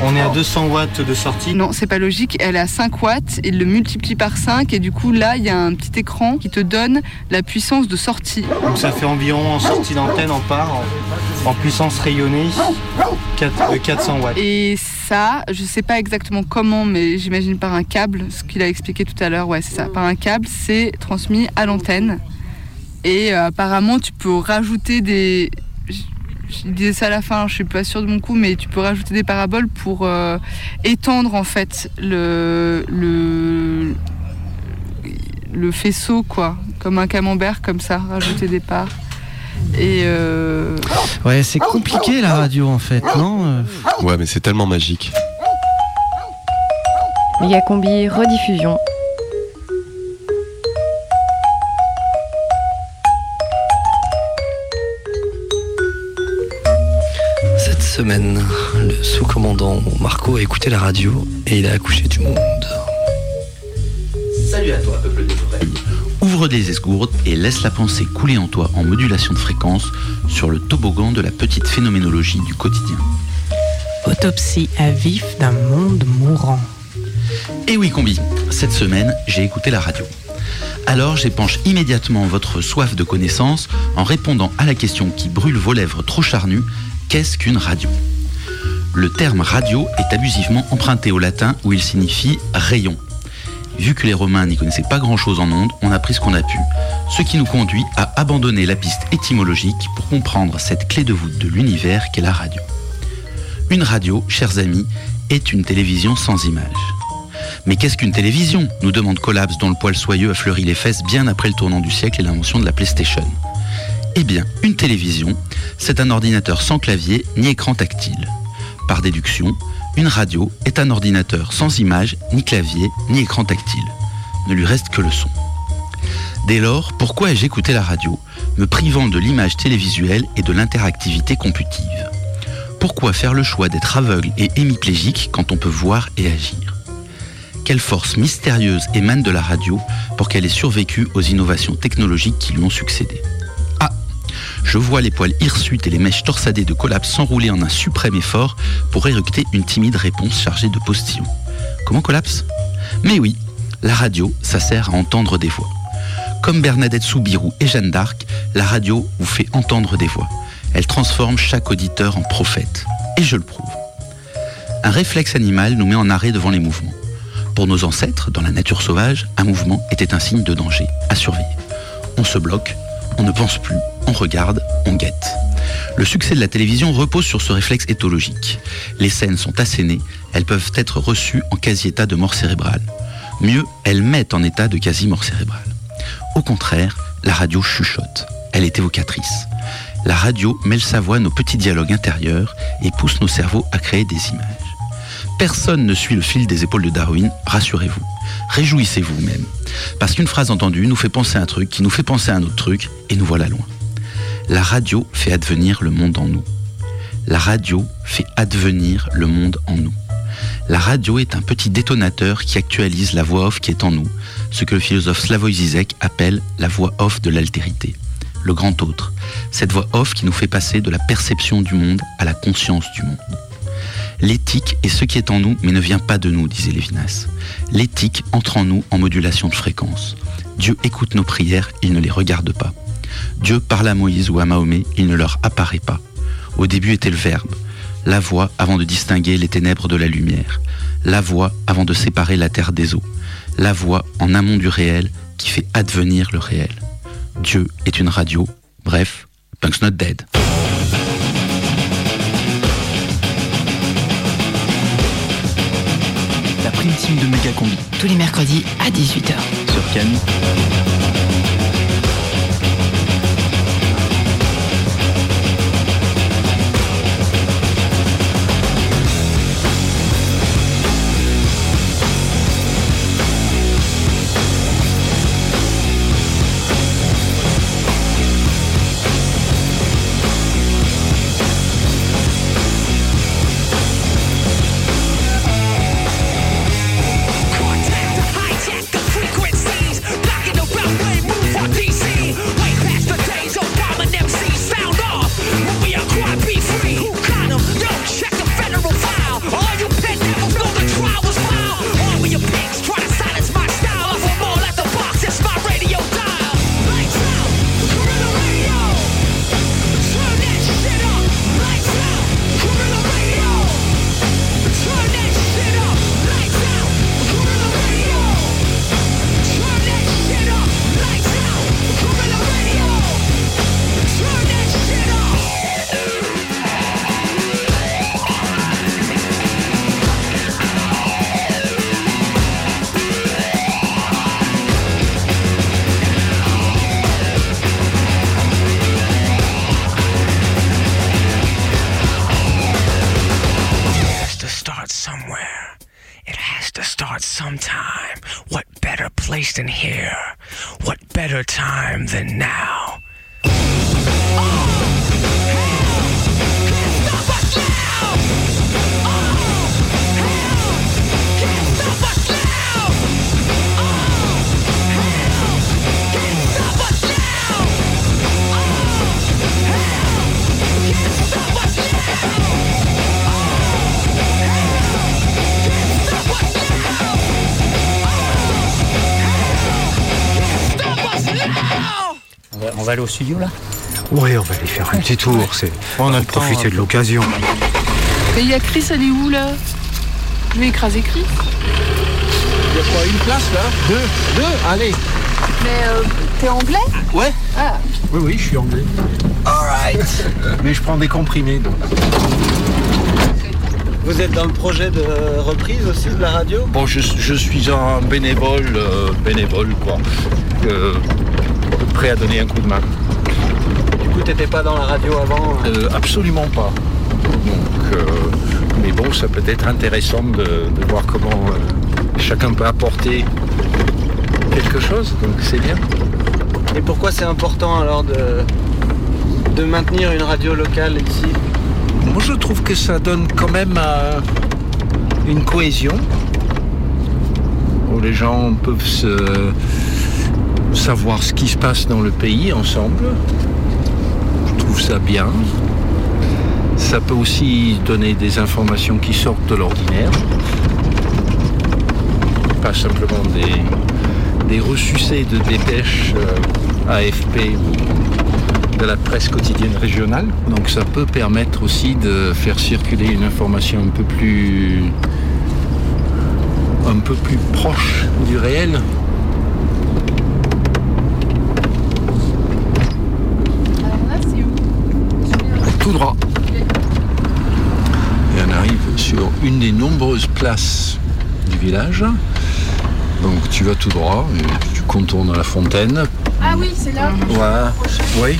on est à 200 watts de sortie. Non, c'est pas logique. Elle est à 5 watts. Il le multiplie par 5. Et du coup, là, il y a un petit écran qui te donne la puissance de sortie. Donc ça fait environ en sortie d'antenne, en part, en, en puissance rayonnée, 4, euh, 400 watts. Et ça, je sais pas exactement comment, mais j'imagine par un câble, ce qu'il a expliqué tout à l'heure. Ouais, c'est ça. Par un câble, c'est transmis à l'antenne. Et euh, apparemment, tu peux rajouter des. Je disais ça à la fin, je suis pas sûre de mon coup, mais tu peux rajouter des paraboles pour euh, étendre en fait le, le, le faisceau, quoi. Comme un camembert, comme ça, rajouter des parts. Et euh... Ouais, c'est compliqué la radio en fait, non Ouais, mais c'est tellement magique. Mégacombi rediffusion. Semaine, le sous-commandant Marco a écouté la radio et il a accouché du monde. Salut à toi, peuple des oreilles. Ouvre des esgourdes et laisse la pensée couler en toi en modulation de fréquence sur le toboggan de la petite phénoménologie du quotidien. Autopsie à vif d'un monde mourant. Et oui, combi, cette semaine, j'ai écouté la radio. Alors j'épanche immédiatement votre soif de connaissance en répondant à la question qui brûle vos lèvres trop charnues qu'est-ce qu'une radio? Le terme radio est abusivement emprunté au latin où il signifie rayon. Vu que les Romains n'y connaissaient pas grand-chose en ondes, on a pris ce qu'on a pu, ce qui nous conduit à abandonner la piste étymologique pour comprendre cette clé de voûte de l'univers qu'est la radio. Une radio, chers amis, est une télévision sans image. Mais qu'est-ce qu'une télévision? nous demande Collapse dont le poil soyeux a fleuri les fesses bien après le tournant du siècle et l'invention de la PlayStation. Eh bien, une télévision, c'est un ordinateur sans clavier ni écran tactile. Par déduction, une radio est un ordinateur sans image, ni clavier, ni écran tactile. Ne lui reste que le son. Dès lors, pourquoi ai-je écouté la radio, me privant de l'image télévisuelle et de l'interactivité computive? Pourquoi faire le choix d'être aveugle et hémiplégique quand on peut voir et agir? Quelle force mystérieuse émane de la radio pour qu'elle ait survécu aux innovations technologiques qui lui ont succédé? Je vois les poils hirsutes et les mèches torsadées de collapse s'enrouler en un suprême effort pour éructer une timide réponse chargée de postillons. Comment collapse? Mais oui, la radio, ça sert à entendre des voix. Comme Bernadette Soubirou et Jeanne d'Arc, la radio vous fait entendre des voix. Elle transforme chaque auditeur en prophète. Et je le prouve. Un réflexe animal nous met en arrêt devant les mouvements. Pour nos ancêtres, dans la nature sauvage, un mouvement était un signe de danger, à surveiller. On se bloque, on ne pense plus, on regarde, on guette. Le succès de la télévision repose sur ce réflexe éthologique. Les scènes sont assénées, elles peuvent être reçues en quasi-état de mort cérébrale. Mieux, elles mettent en état de quasi-mort cérébrale. Au contraire, la radio chuchote. Elle est évocatrice. La radio mêle sa voix à nos petits dialogues intérieurs et pousse nos cerveaux à créer des images. Personne ne suit le fil des épaules de Darwin, rassurez-vous. Réjouissez-vous même. Parce qu'une phrase entendue nous fait penser à un truc qui nous fait penser à un autre truc et nous voilà loin. La radio fait advenir le monde en nous. La radio fait advenir le monde en nous. La radio est un petit détonateur qui actualise la voix off qui est en nous, ce que le philosophe Slavoj Zizek appelle la voix off de l'altérité, le grand autre, cette voix off qui nous fait passer de la perception du monde à la conscience du monde. L'éthique est ce qui est en nous, mais ne vient pas de nous, disait Lévinas. L'éthique entre en nous en modulation de fréquence. Dieu écoute nos prières, il ne les regarde pas. Dieu parle à Moïse ou à Mahomet, il ne leur apparaît pas. Au début était le Verbe, la voix avant de distinguer les ténèbres de la lumière, la voix avant de séparer la terre des eaux, la voix en amont du réel qui fait advenir le réel. Dieu est une radio, bref, Punk's not dead. Prime team de Méga Combi. Tous les mercredis à 18h. Sur Cannes. Va aller au studio là Oui, on va aller faire un petit tour. C'est... On a profiter de l'occasion. Mais il y a Chris, elle est où là Je vais écraser Chris. Il y a quoi, une place là Deux Deux Allez Mais euh, t'es anglais Ouais Ah, Oui, oui, je suis anglais. Alright [LAUGHS] Mais je prends des comprimés donc. Vous êtes dans le projet de reprise aussi de la radio? Bon, je, je suis un bénévole, euh, bénévole quoi. Euh, prêt à donner un coup de main. Du coup, t'étais pas dans la radio avant hein Euh, absolument pas. Donc, euh, mais bon, ça peut être intéressant de, de voir comment euh, chacun peut apporter quelque chose, donc c'est bien. Et pourquoi c'est important alors de, de maintenir une radio locale ici? Moi, je trouve que ça donne quand même euh, une cohésion où les gens peuvent se- savoir ce qui se passe dans le pays ensemble. Je trouve ça bien. Ça peut aussi donner des informations qui sortent de l'ordinaire. Pas simplement des, des ressucés de dépêches euh, AFP ou de la presse quotidienne régionale. Donc ça peut permettre aussi de faire circuler une information un peu plus un peu plus proche du réel. alors là, c'est où Tout droit. Et on arrive sur une des nombreuses places du village. Donc tu vas tout droit et tu contournes la fontaine. Ah oui, c'est là. Voilà. Oui.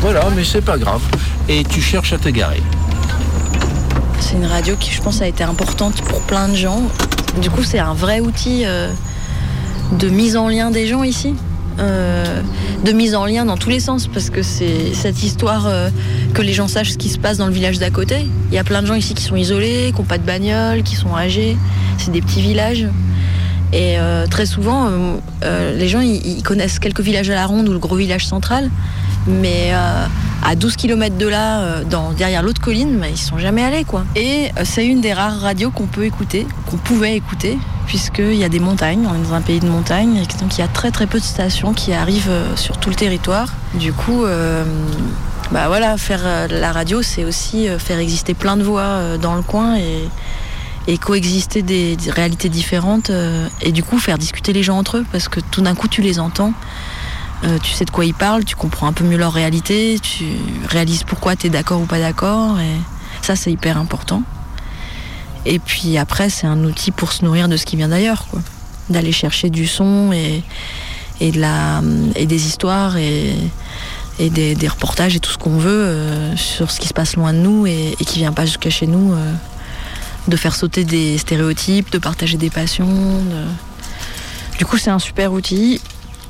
Voilà, mais c'est pas grave. Et tu cherches à te garer. C'est une radio qui, je pense, a été importante pour plein de gens. Du coup, c'est un vrai outil euh, de mise en lien des gens ici? Euh, de mise en lien dans tous les sens, parce que c'est cette histoire euh, que les gens sachent ce qui se passe dans le village d'à côté. Il y a plein de gens ici qui sont isolés, qui n'ont pas de bagnole, qui sont âgés. C'est des petits villages. Et euh, très souvent, les gens ils, connaissent quelques villages à la ronde ou le gros village central, mais à 12 km de là, euh, derrière l'autre colline, bah, ils sont jamais allés quoi. Et euh, c'est une des rares radios qu'on peut écouter, qu'on pouvait écouter, puisqu'il y a des montagnes, on est dans un pays de montagne, et donc il y a très très peu de stations qui arrivent euh, sur tout le territoire. Du coup, bah voilà, faire la radio, c'est aussi faire exister plein de voix dans le coin et coexister des, réalités différentes et du coup faire discuter les gens entre eux parce que tout d'un coup tu les entends, euh, tu sais de quoi ils parlent, tu comprends un peu mieux leur réalité, tu réalises pourquoi tu es d'accord ou pas d'accord et ça c'est hyper important. Et puis après c'est un outil pour se nourrir de ce qui vient d'ailleurs quoi, d'aller chercher du son et, des histoires et, des, reportages et tout ce qu'on veut euh, sur ce qui se passe loin de nous et, et qui vient pas jusqu'à chez nous. euh, de faire sauter des stéréotypes, de partager des passions. Du coup, c'est un super outil.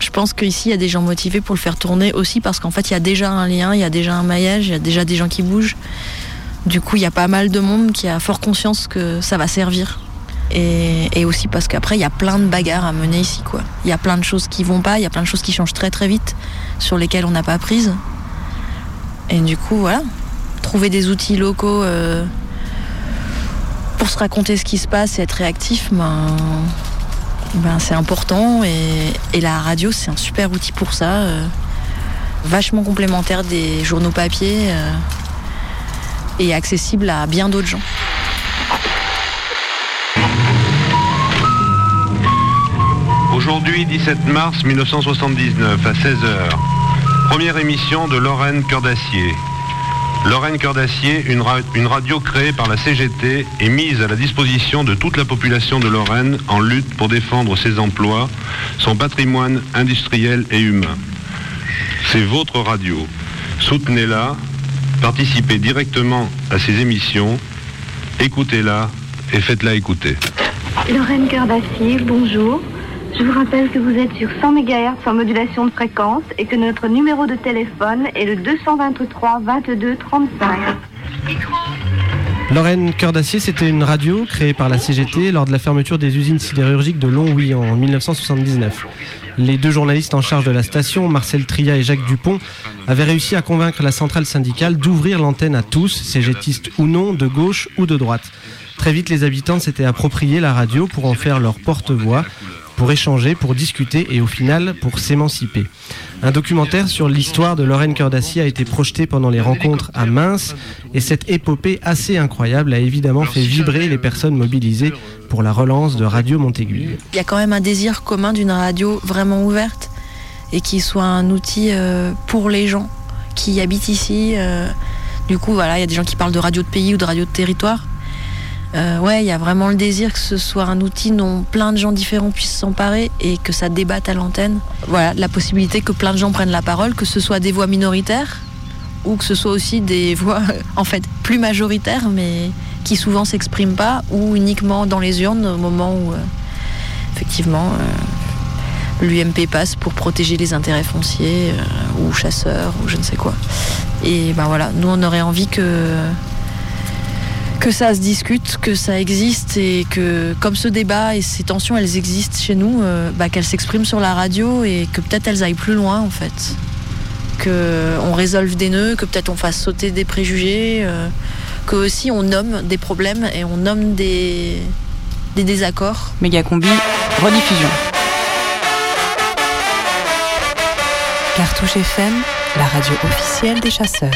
Je pense qu'ici, il y a des gens motivés pour le faire tourner aussi parce qu'en fait, il y a déjà un lien, il y a déjà un maillage, il y a déjà des gens qui bougent. Du coup, il y a pas mal de monde qui a fort conscience que ça va servir. Et, aussi parce qu'après, il y a plein de bagarres à mener ici. quoi. Il y a plein de choses qui vont pas, il y a plein de choses qui changent très très vite, sur lesquelles on n'a pas prise. Et du coup, voilà, trouver des outils locaux euh, pour se raconter ce qui se passe et être réactif, ben, ben, c'est important. Et, et la radio, c'est un super outil pour ça. euh, vachement complémentaire des journaux papier euh, et accessible à bien d'autres gens. Aujourd'hui, 17 mars 1979, à 16h. Première émission de Lorraine Cœur d'Acier. Lorraine Cœur d'Acier, une, ra- une radio créée par la CGT et mise à la disposition de toute la population de Lorraine en lutte pour défendre ses emplois, son patrimoine industriel et humain. C'est votre radio. Soutenez-la, participez directement à ses émissions, écoutez-la et faites-la écouter. Lorraine Cœur d'Acier, bonjour. Je vous rappelle que vous êtes sur 100 MHz en modulation de fréquence et que notre numéro de téléphone est le 223 22 35. Lorraine Cœur d'Acier, c'était une radio créée par la CGT lors de la fermeture des usines sidérurgiques de Longwy en 1979. Les deux journalistes en charge de la station, Marcel Tria et Jacques Dupont, avaient réussi à convaincre la centrale syndicale d'ouvrir l'antenne à tous, cégétistes ou non, de gauche ou de droite. Très vite, les habitants s'étaient approprié la radio pour en faire leur porte-voix, pour échanger, pour discuter et au final pour s'émanciper. Un documentaire sur l'histoire de Lorraine d'Acier a été projeté pendant les rencontres à Mince et cette épopée assez incroyable a évidemment fait vibrer les personnes mobilisées pour la relance de Radio Montaigu. Il y a quand même un désir commun d'une radio vraiment ouverte et qui soit un outil euh, pour les gens qui habitent ici. euh. Du coup, voilà, il y a des gens qui parlent de radio de pays ou de radio de territoire. Euh, ouais, il y a vraiment le désir que ce soit un outil dont plein de gens différents puissent s'emparer et que ça débatte à l'antenne. Voilà, la possibilité que plein de gens prennent la parole, que ce soit des voix minoritaires ou que ce soit aussi des [LAUGHS] voix en fait plus majoritaires mais qui souvent s'expriment pas ou uniquement dans les urnes au moment où euh, effectivement euh, l'UMP passe pour protéger les intérêts fonciers ou chasseurs ou je ne sais quoi. Et ben voilà, nous on aurait envie que que ça se discute, que ça existe et que comme ce débat et ces tensions elles existent chez nous, euh, bah, qu'elles s'expriment sur la radio et que peut-être elles aillent plus loin en fait. Que on résolve des nœuds, que peut-être on fasse sauter des préjugés, euh, que aussi on nomme des problèmes et on nomme des, des désaccords. Méga combi, rediffusion. Cartouche FM, la radio officielle des chasseurs.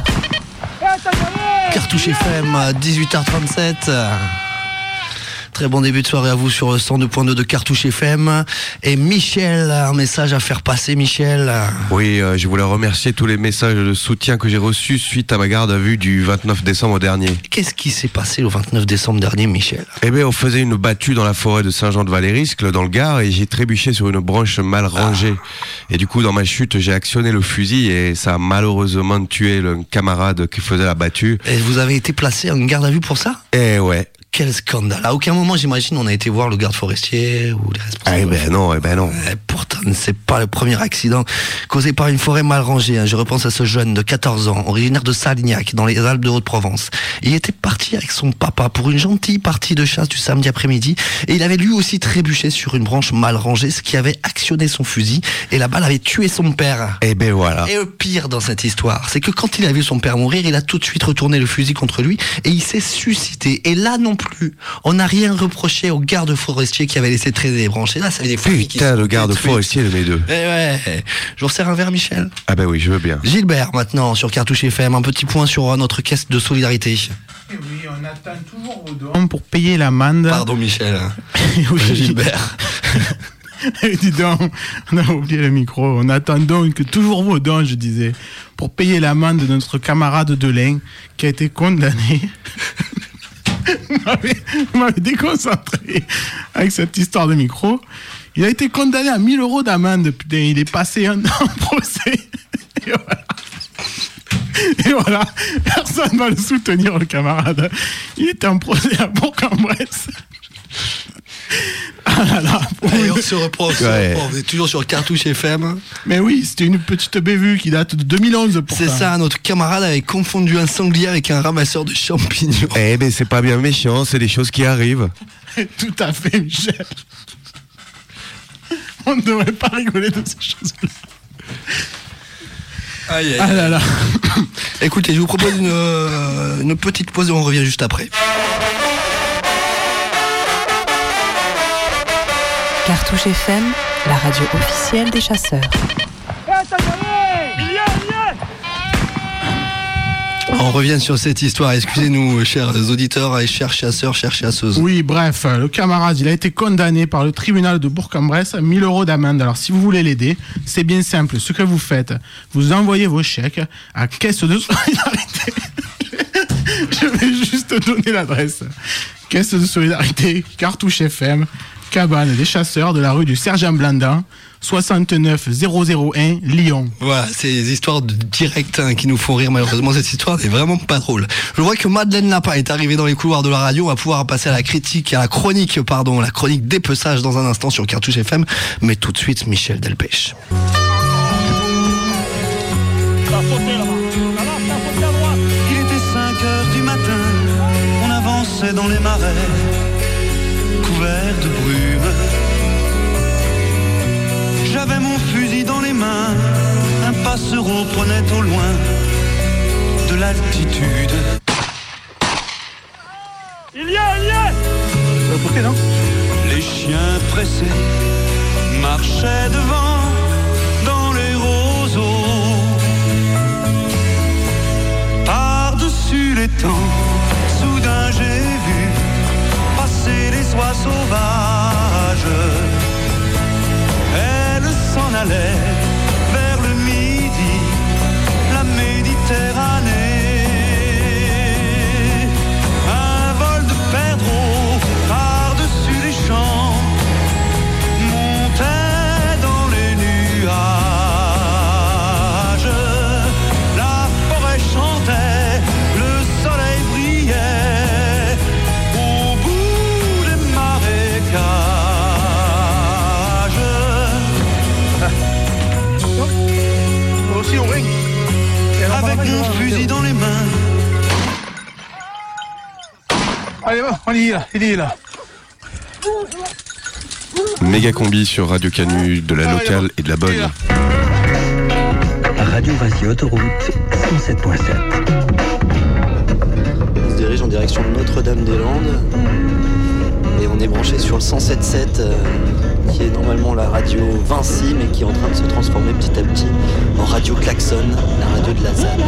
Cartouche FM à 18h37. Très bon début de soirée à vous sur le 102.2 de Cartouche FM. Et Michel, un message à faire passer, Michel. Oui, euh, je voulais remercier tous les messages de soutien que j'ai reçus suite à ma garde à vue du 29 décembre dernier. Qu'est-ce qui s'est passé le 29 décembre dernier, Michel? Eh bien, on faisait une battue dans la forêt de Saint-Jean-de-Valérisque, dans le Gard, et j'ai trébuché sur une branche mal rangée. Et du coup, dans ma chute, j'ai actionné le fusil et ça a malheureusement tué le camarade qui faisait la battue. Et vous avez été placé en garde à vue pour ça? Eh ouais. Quel scandale. À aucun moment, j'imagine, on a été voir le garde forestier ou les responsables. Eh ben non, eh ben non. Eh, pourtant, c'est pas le premier accident causé par une forêt mal rangée. hein. Je repense à ce jeune de 14 ans, originaire de Salignac, dans les Alpes de Haute-Provence. Il était parti avec son papa pour une gentille partie de chasse du samedi après-midi et il avait lui aussi trébuché sur une branche mal rangée, ce qui avait actionné son fusil et la balle avait tué son père. Eh ben voilà. Et le pire dans cette histoire, c'est que quand il a vu son père mourir, il a tout de suite retourné le fusil contre lui et il s'est suicidé. Et là non plus, on n'a rien reproché au garde forestier qui avait laissé traîner les branches. Et là, ça avait des Putain, le garde forestier de mes deux. Eh ouais, je vous resserre un verre, Michel. Ah ben oui, je veux bien. Gilbert, maintenant, sur Cartouche FM, un petit point sur euh, notre caisse de solidarité. Oui, on attend toujours vos dons pour payer l'amende. Pardon, Michel. [LAUGHS] oui, Gilbert. [LAUGHS] Dis donc, on a oublié le micro. On attend donc toujours vos dons, je disais, pour payer l'amende de notre camarade Delain qui a été condamné. [LAUGHS] Vous m'avez- déconcentré avec cette histoire de micro. Il a été condamné à 1000 euros d'amende. Il est passé en, en procès. Et voilà. Et voilà, personne va le soutenir, le camarade. Il était en procès à Bourg-en-Bresse. Ah là là. On se reprend, on se Ouais. reprend. On est toujours sur Cartouche FM. Mais oui, c'était une petite bévue qui date de 2011 pour C'est ça, notre camarade avait confondu un sanglier avec un ramasseur de champignons. [LAUGHS] Eh ben c'est pas bien méchant, c'est des choses qui arrivent. [LAUGHS] Tout à fait, Michel. [LAUGHS] On ne devrait pas rigoler de ces choses-là. Aïe, aïe, Ah là là. Écoutez, je vous propose une, euh, une petite pause et on revient juste après. Cartouche FM, la radio officielle des chasseurs. On revient sur cette histoire. Excusez-nous, chers auditeurs et chers chasseurs, chères chasseuses. Oui, bref, le camarade, il a été condamné par le tribunal de Bourg-en-Bresse à 1000 euros d'amende. Alors, si vous voulez l'aider, c'est bien simple. Ce que vous faites, vous envoyez vos chèques à Caisse de Solidarité. [LAUGHS] Je vais juste donner l'adresse. Caisse de Solidarité, Cartouche FM, cabane des chasseurs de la rue du Sergent Blandan, 69 001 Lyon. Voilà, c'est des histoires de direct hein, qui nous font rire. Malheureusement, cette histoire n'est vraiment pas drôle. Je vois que Madeleine Lapin est arrivée dans les couloirs de la radio. On va pouvoir passer à la critique, à la chronique, pardon, la chronique dépeçage dans un instant sur Cartouche FM. Mais tout de suite, Michel Delpech. Il était 5 heures du matin, on avançait dans les marais, j'avais mon fusil dans les mains, un passereau prenait au loin de l'altitude. Il y a, il y a non Les chiens pressés marchaient devant dans les roseaux. Par-dessus les temps sauvage. Elle s'en allait Allez, va, on y est là, il est là. Méga combi sur Radio Canu, de la locale et de la bonne. Radio Vassy Autoroute 107.7. On se dirige en direction de Notre-Dame-des-Landes et on est branché sur le 107.7 euh, qui est normalement la radio Vinci mais qui est en train de se transformer petit à petit en radio Klaxon, la radio de la ZAD.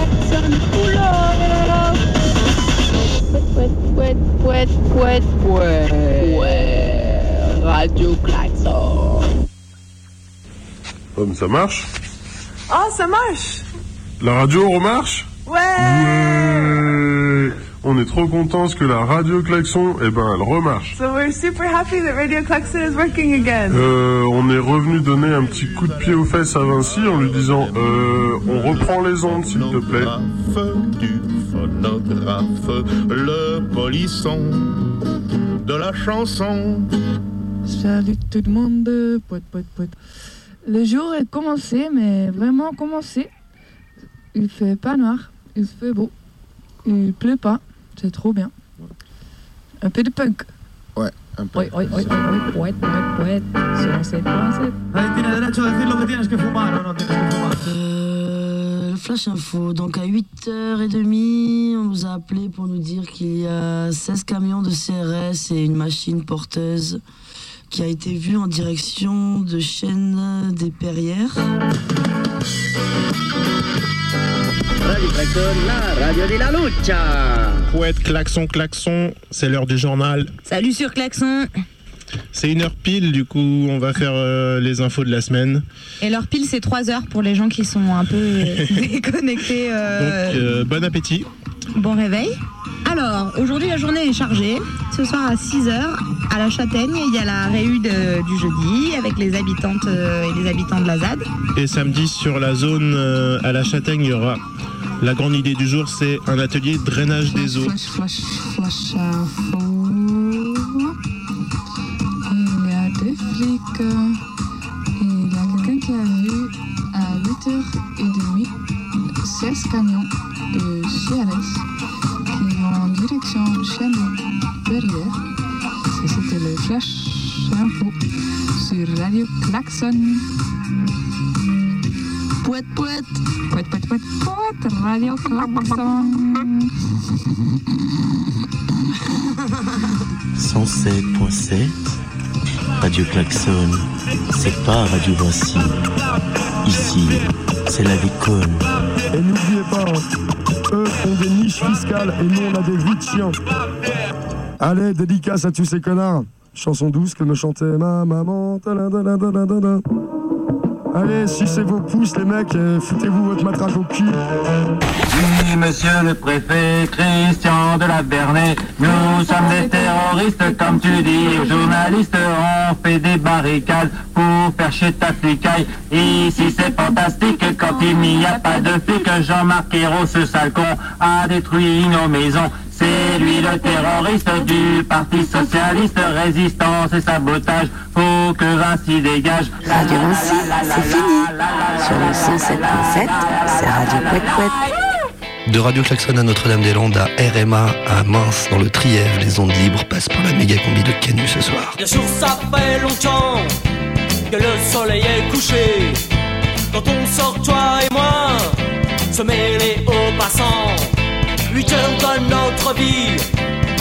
Pouet, pouet, pouet, pouet. Radio Klaxon. Hum, ça marche? Oh, ça marche. La radio remarche? Ouais. Ouais On est trop contents parce que la radio klaxon, eh ben, elle remarche. So we're super happy that Radio Klaxon is working again. Euh, on est revenu donner un petit coup de pied aux fesses à Vinci en lui disant euh, on reprend les ondes s'il te plaît. du phonographe, le polisson de la chanson. Salut tout le monde, poète, poète, poète. Le jour est commencé, mais vraiment commencé. Il fait pas noir, il fait beau. Il pleut pas, c'est trop bien. Un peu de punk. Ouais, un peu. Oui, oui, oui, oui, oui, poète, poète, poète, sur 7.7. Euh, le Flash Info. Donc à 8h30, on nous a appelé pour nous dire qu'il y a 16 camions de CRS et une machine porteuse qui a été vue en direction de Chêne des Perrières. Radio Klaxon, la radio de la lucha. Poète, klaxon, klaxon, c'est l'heure du journal. Salut sur Klaxon C'est une heure pile, du coup, on va faire euh, les infos de la semaine. Et leur pile c'est 3 heures pour les gens qui sont un peu euh, [LAUGHS] déconnectés. euh, Donc, euh, bon appétit. Bon réveil. Alors, aujourd'hui la journée est chargée. Ce soir à 6h, à la Châtaigne, il y a la réu de- du jeudi avec les habitantes et les habitants de la ZAD. Et samedi, sur la zone à la Châtaigne, il y aura la grande idée du jour, c'est un atelier drainage des eaux. Flash, flash, flash info. Il y a deux flics. il y a quelqu'un qui a vu à 8h30 16 camions de CRS qui vont en direction. Ça, c'était le flash info sur Radio Klaxon. Poète, poète. Poète, poète, poète, poète, Radio Klaxon. 107.7 Radio Klaxon, c'est pas Radio Voici. Ici, c'est la déconne. Et n'oubliez pas, eux ont des niches fiscales et nous on a des vies de chiens. Allez, dédicace à tous ces connards. Chanson douce que me chantait ma maman. Allez, sucez vos pouces les mecs et foutez-vous votre matraque au cul. Oui, monsieur le préfet, Christian de la Bernay, nous sommes des terroristes, comme tu dis, journalistes, on fait des barricades pour faire ta flicaille. Ici c'est fantastique, quand il n'y a pas de flic, Jean-Marc Ayrault, ce sale con, a détruit nos maisons. C'est lui le terroriste du Parti Socialiste, résistance et sabotage, faut que Vinci dégage. Radio Vinci, c'est fini. Sur le 107.7, c'est Radio Pouette. De Radio Klaxon à Notre-Dame-des-Landes à RMA à Mince dans le Trièvre, les ondes libres passent par la méga combi de Canu ce soir. Bien sûr, ça fait longtemps que le soleil est couché. Quand on sort, toi et moi, se mêler aux passants. 8 heures de notre vie,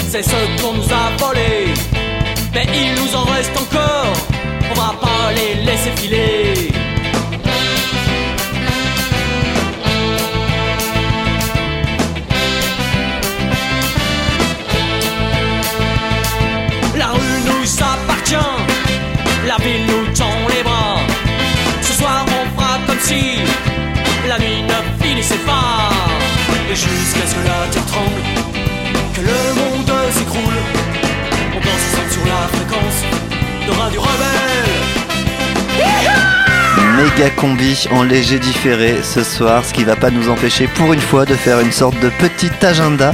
c'est ce qu'on nous a volé. Mais il nous en reste encore, on va pas les laisser filer. Méga combi en léger différé ce soir, ce qui va pas nous empêcher pour une fois de faire une sorte de petit agenda.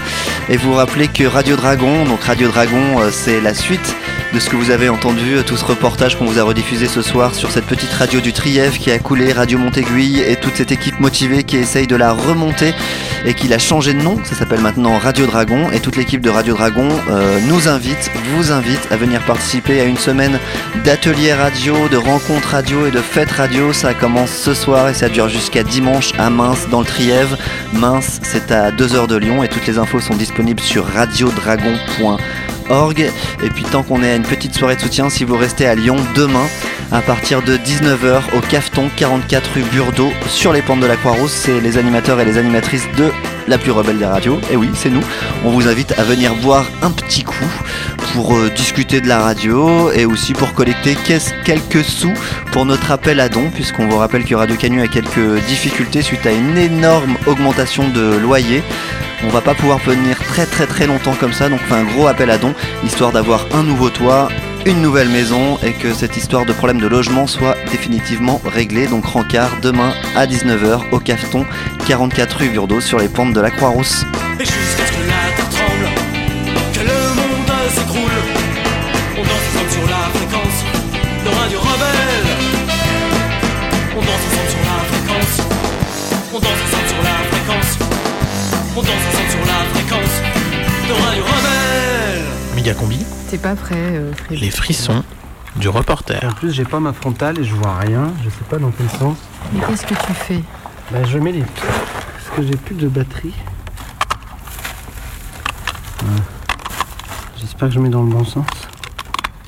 Et vous rappeler que Radio Dragon, donc Radio Dragon euh, c'est la suite de ce que vous avez entendu, euh, tout ce reportage qu'on vous a rediffusé ce soir sur cette petite radio du Trièvre qui a coulé Radio Montéguille et toute cette équipe motivée qui essaye de la remonter et qui l'a changé de nom, ça s'appelle maintenant Radio Dragon et toute l'équipe de Radio Dragon euh, nous invite, vous invite à venir participer à une semaine d'ateliers radio, de rencontres radio et de fêtes radio. Ça commence ce soir et ça dure jusqu'à dimanche à Mince dans le Trièvre. Mince, c'est à 2 heures de Lyon et toutes les infos sont disponibles sur Et puis tant qu'on est à une petite soirée de soutien, si vous restez à Lyon demain à partir de 19h au Cafeton 44 rue Burdeau sur les pentes de la Croix-Rousse, c'est les animateurs et les animatrices de la plus rebelle des radios. Et oui, c'est nous. On vous invite à venir boire un petit coup pour euh, discuter de la radio et aussi pour collecter quelques sous pour notre appel à dons, puisqu'on vous rappelle que Radio Canu a quelques difficultés suite à une énorme augmentation de loyer. On va pas pouvoir tenir très très très longtemps comme ça, donc un gros appel à dons, histoire d'avoir un nouveau toit, une nouvelle maison et que cette histoire de problème de logement soit définitivement réglée. Donc rencard demain à 19h au Cafeton, 44 rue Burdeau sur les pentes de la Croix-Rousse. Ensemble sur la fréquence de Radio Rebelle. Méga combi, T'es pas prêt, euh, les frissons du reporter. En plus, j'ai pas ma frontale et je vois rien. Je sais pas dans quel sens. Mais qu'est-ce que tu fais? Bah, je mets les. Parce que j'ai plus de batterie. Ouais. J'espère que je mets dans le bon sens.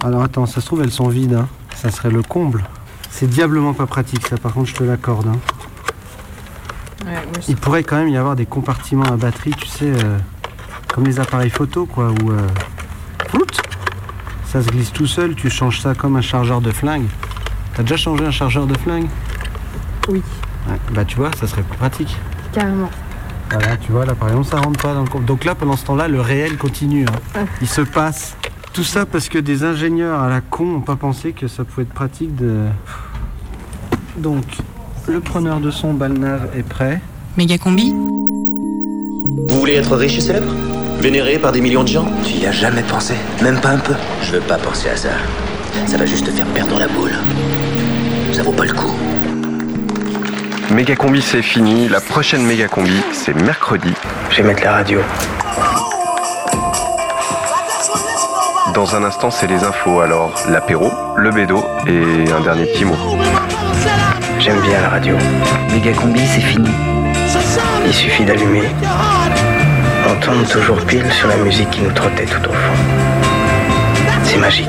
Alors attends, ça se trouve, elles sont vides. hein. Ça serait le comble. C'est diablement pas pratique, ça, par contre, je te l'accorde. hein. Il pourrait quand même y avoir des compartiments à batterie, tu sais, euh, comme les appareils photo, quoi, où. euh, ça se glisse tout seul, tu changes ça comme un chargeur de flingue. T'as déjà changé un chargeur de flingue? Oui, Ouais, Bah tu vois, ça serait plus pratique. carrément. Voilà, tu vois, là par exemple, ça rentre pas dans le compte. Donc là, pendant ce temps-là, le réel continue. hein. Ah. Il se passe. Tout ça parce que des ingénieurs à la con n'ont pas pensé que ça pouvait être pratique de. Donc, le preneur de son Balnar est prêt. Méga combi Vous voulez être riche et célèbre? Vénéré par des millions de gens? Tu y as jamais pensé? Même pas un peu? Je veux pas penser à ça. Ça va juste te faire perdre la boule. Ça vaut pas le coup. Méga combi c'est fini, la prochaine méga combi c'est mercredi. Je vais mettre la radio. Dans un instant c'est les infos, alors l'apéro, le bédo et un dernier petit mot. J'aime bien la radio. Méga combi, c'est fini. Il suffit d'allumer. On tombe toujours pile sur la musique qui nous trottait tout au fond. C'est magique.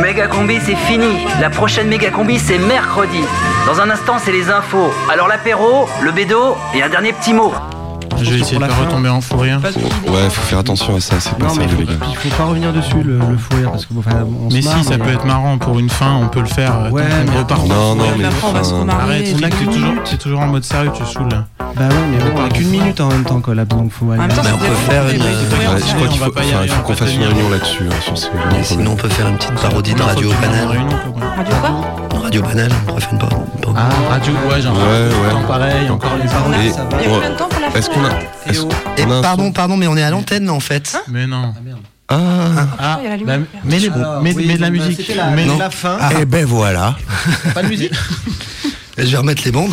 Méga combi, c'est fini. La prochaine méga combi, c'est mercredi. Dans un instant, c'est les infos. Alors l'apéro, le bédo et un dernier petit mot. Je vais essayer de faire retomber en fou rire. Ouais, faut faire attention à ça, c'est pas sérieux, les gars. il faut pas revenir dessus, le, le fou rire, parce que bon, enfin, on se Mais marre, si, ça peut être marrant pour une fin, on peut le faire. euh, Ouais, mais repart pas. Non, non, mais après, on va se Arrête, on a que t'es toujours, t'es toujours en mode sérieux, tu saoules. là. Bah ouais, mais bon, on a qu'une minute en même temps, Collab, donc faut aller. même temps, Mais on peut faire une. Ouais, je crois qu'il faut, pas qu'on fasse une réunion là-dessus. hein, sur ce Et sinon, on peut faire une petite parodie de Radio Banal. Radio quoi? Radio Banal, on faire une parodie. Ah, radio, ouais, genre. Ouais, ouais. temps pareil, encore les paroles. Et- ça va. Il y a combien de temps pour la Est-ce qu'on a. Et on a un pardon, son pardon, mais on est à l'antenne là en fait. Mais non. Ah, Ah, il y a la bah, les, Alors, oui, de la bah, musique. la- Mets- Non. la fin. Ah. Eh ben voilà. Pas de musique [LAUGHS] Je vais remettre les bandes.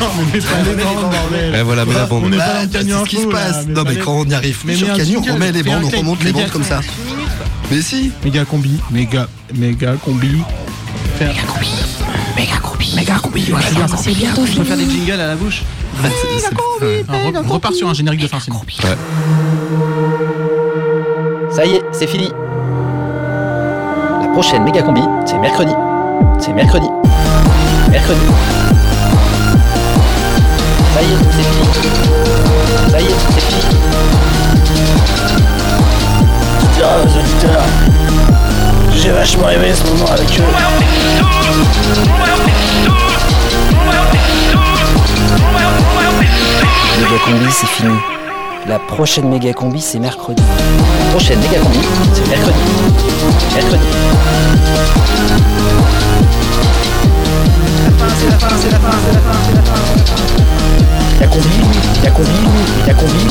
Non, mais pas les bandes, bordel. Eh voilà, mets la est Bah, c'est ce qui se passe. mais Non, mais quand on y arrive Mais sur Canu, on remet les bandes, on remonte les bandes comme ça. Mais si. Méga combi, méga, méga combi. Méga combi, méga combi, méga combi. Bien. C'est bientôt On peut fini. faire des jingles à la bouche Ah, re- On repart sur un générique de fin sinon. Ouais. Ça y est, c'est fini. La prochaine méga combi, c'est mercredi. C'est mercredi. Mercredi. Ça y est, c'est fini. Ça y est, c'est fini. Aux auditeurs. J'ai vachement aimé ce moment avec eux. Combi, c'est fini. La prochaine méga combi, c'est mercredi. La prochaine méga combi, c'est mercredi. Mercredi. C'est la fin, c'est la fin, c'est la fin, c'est la fin. La combi, la combi, la combi.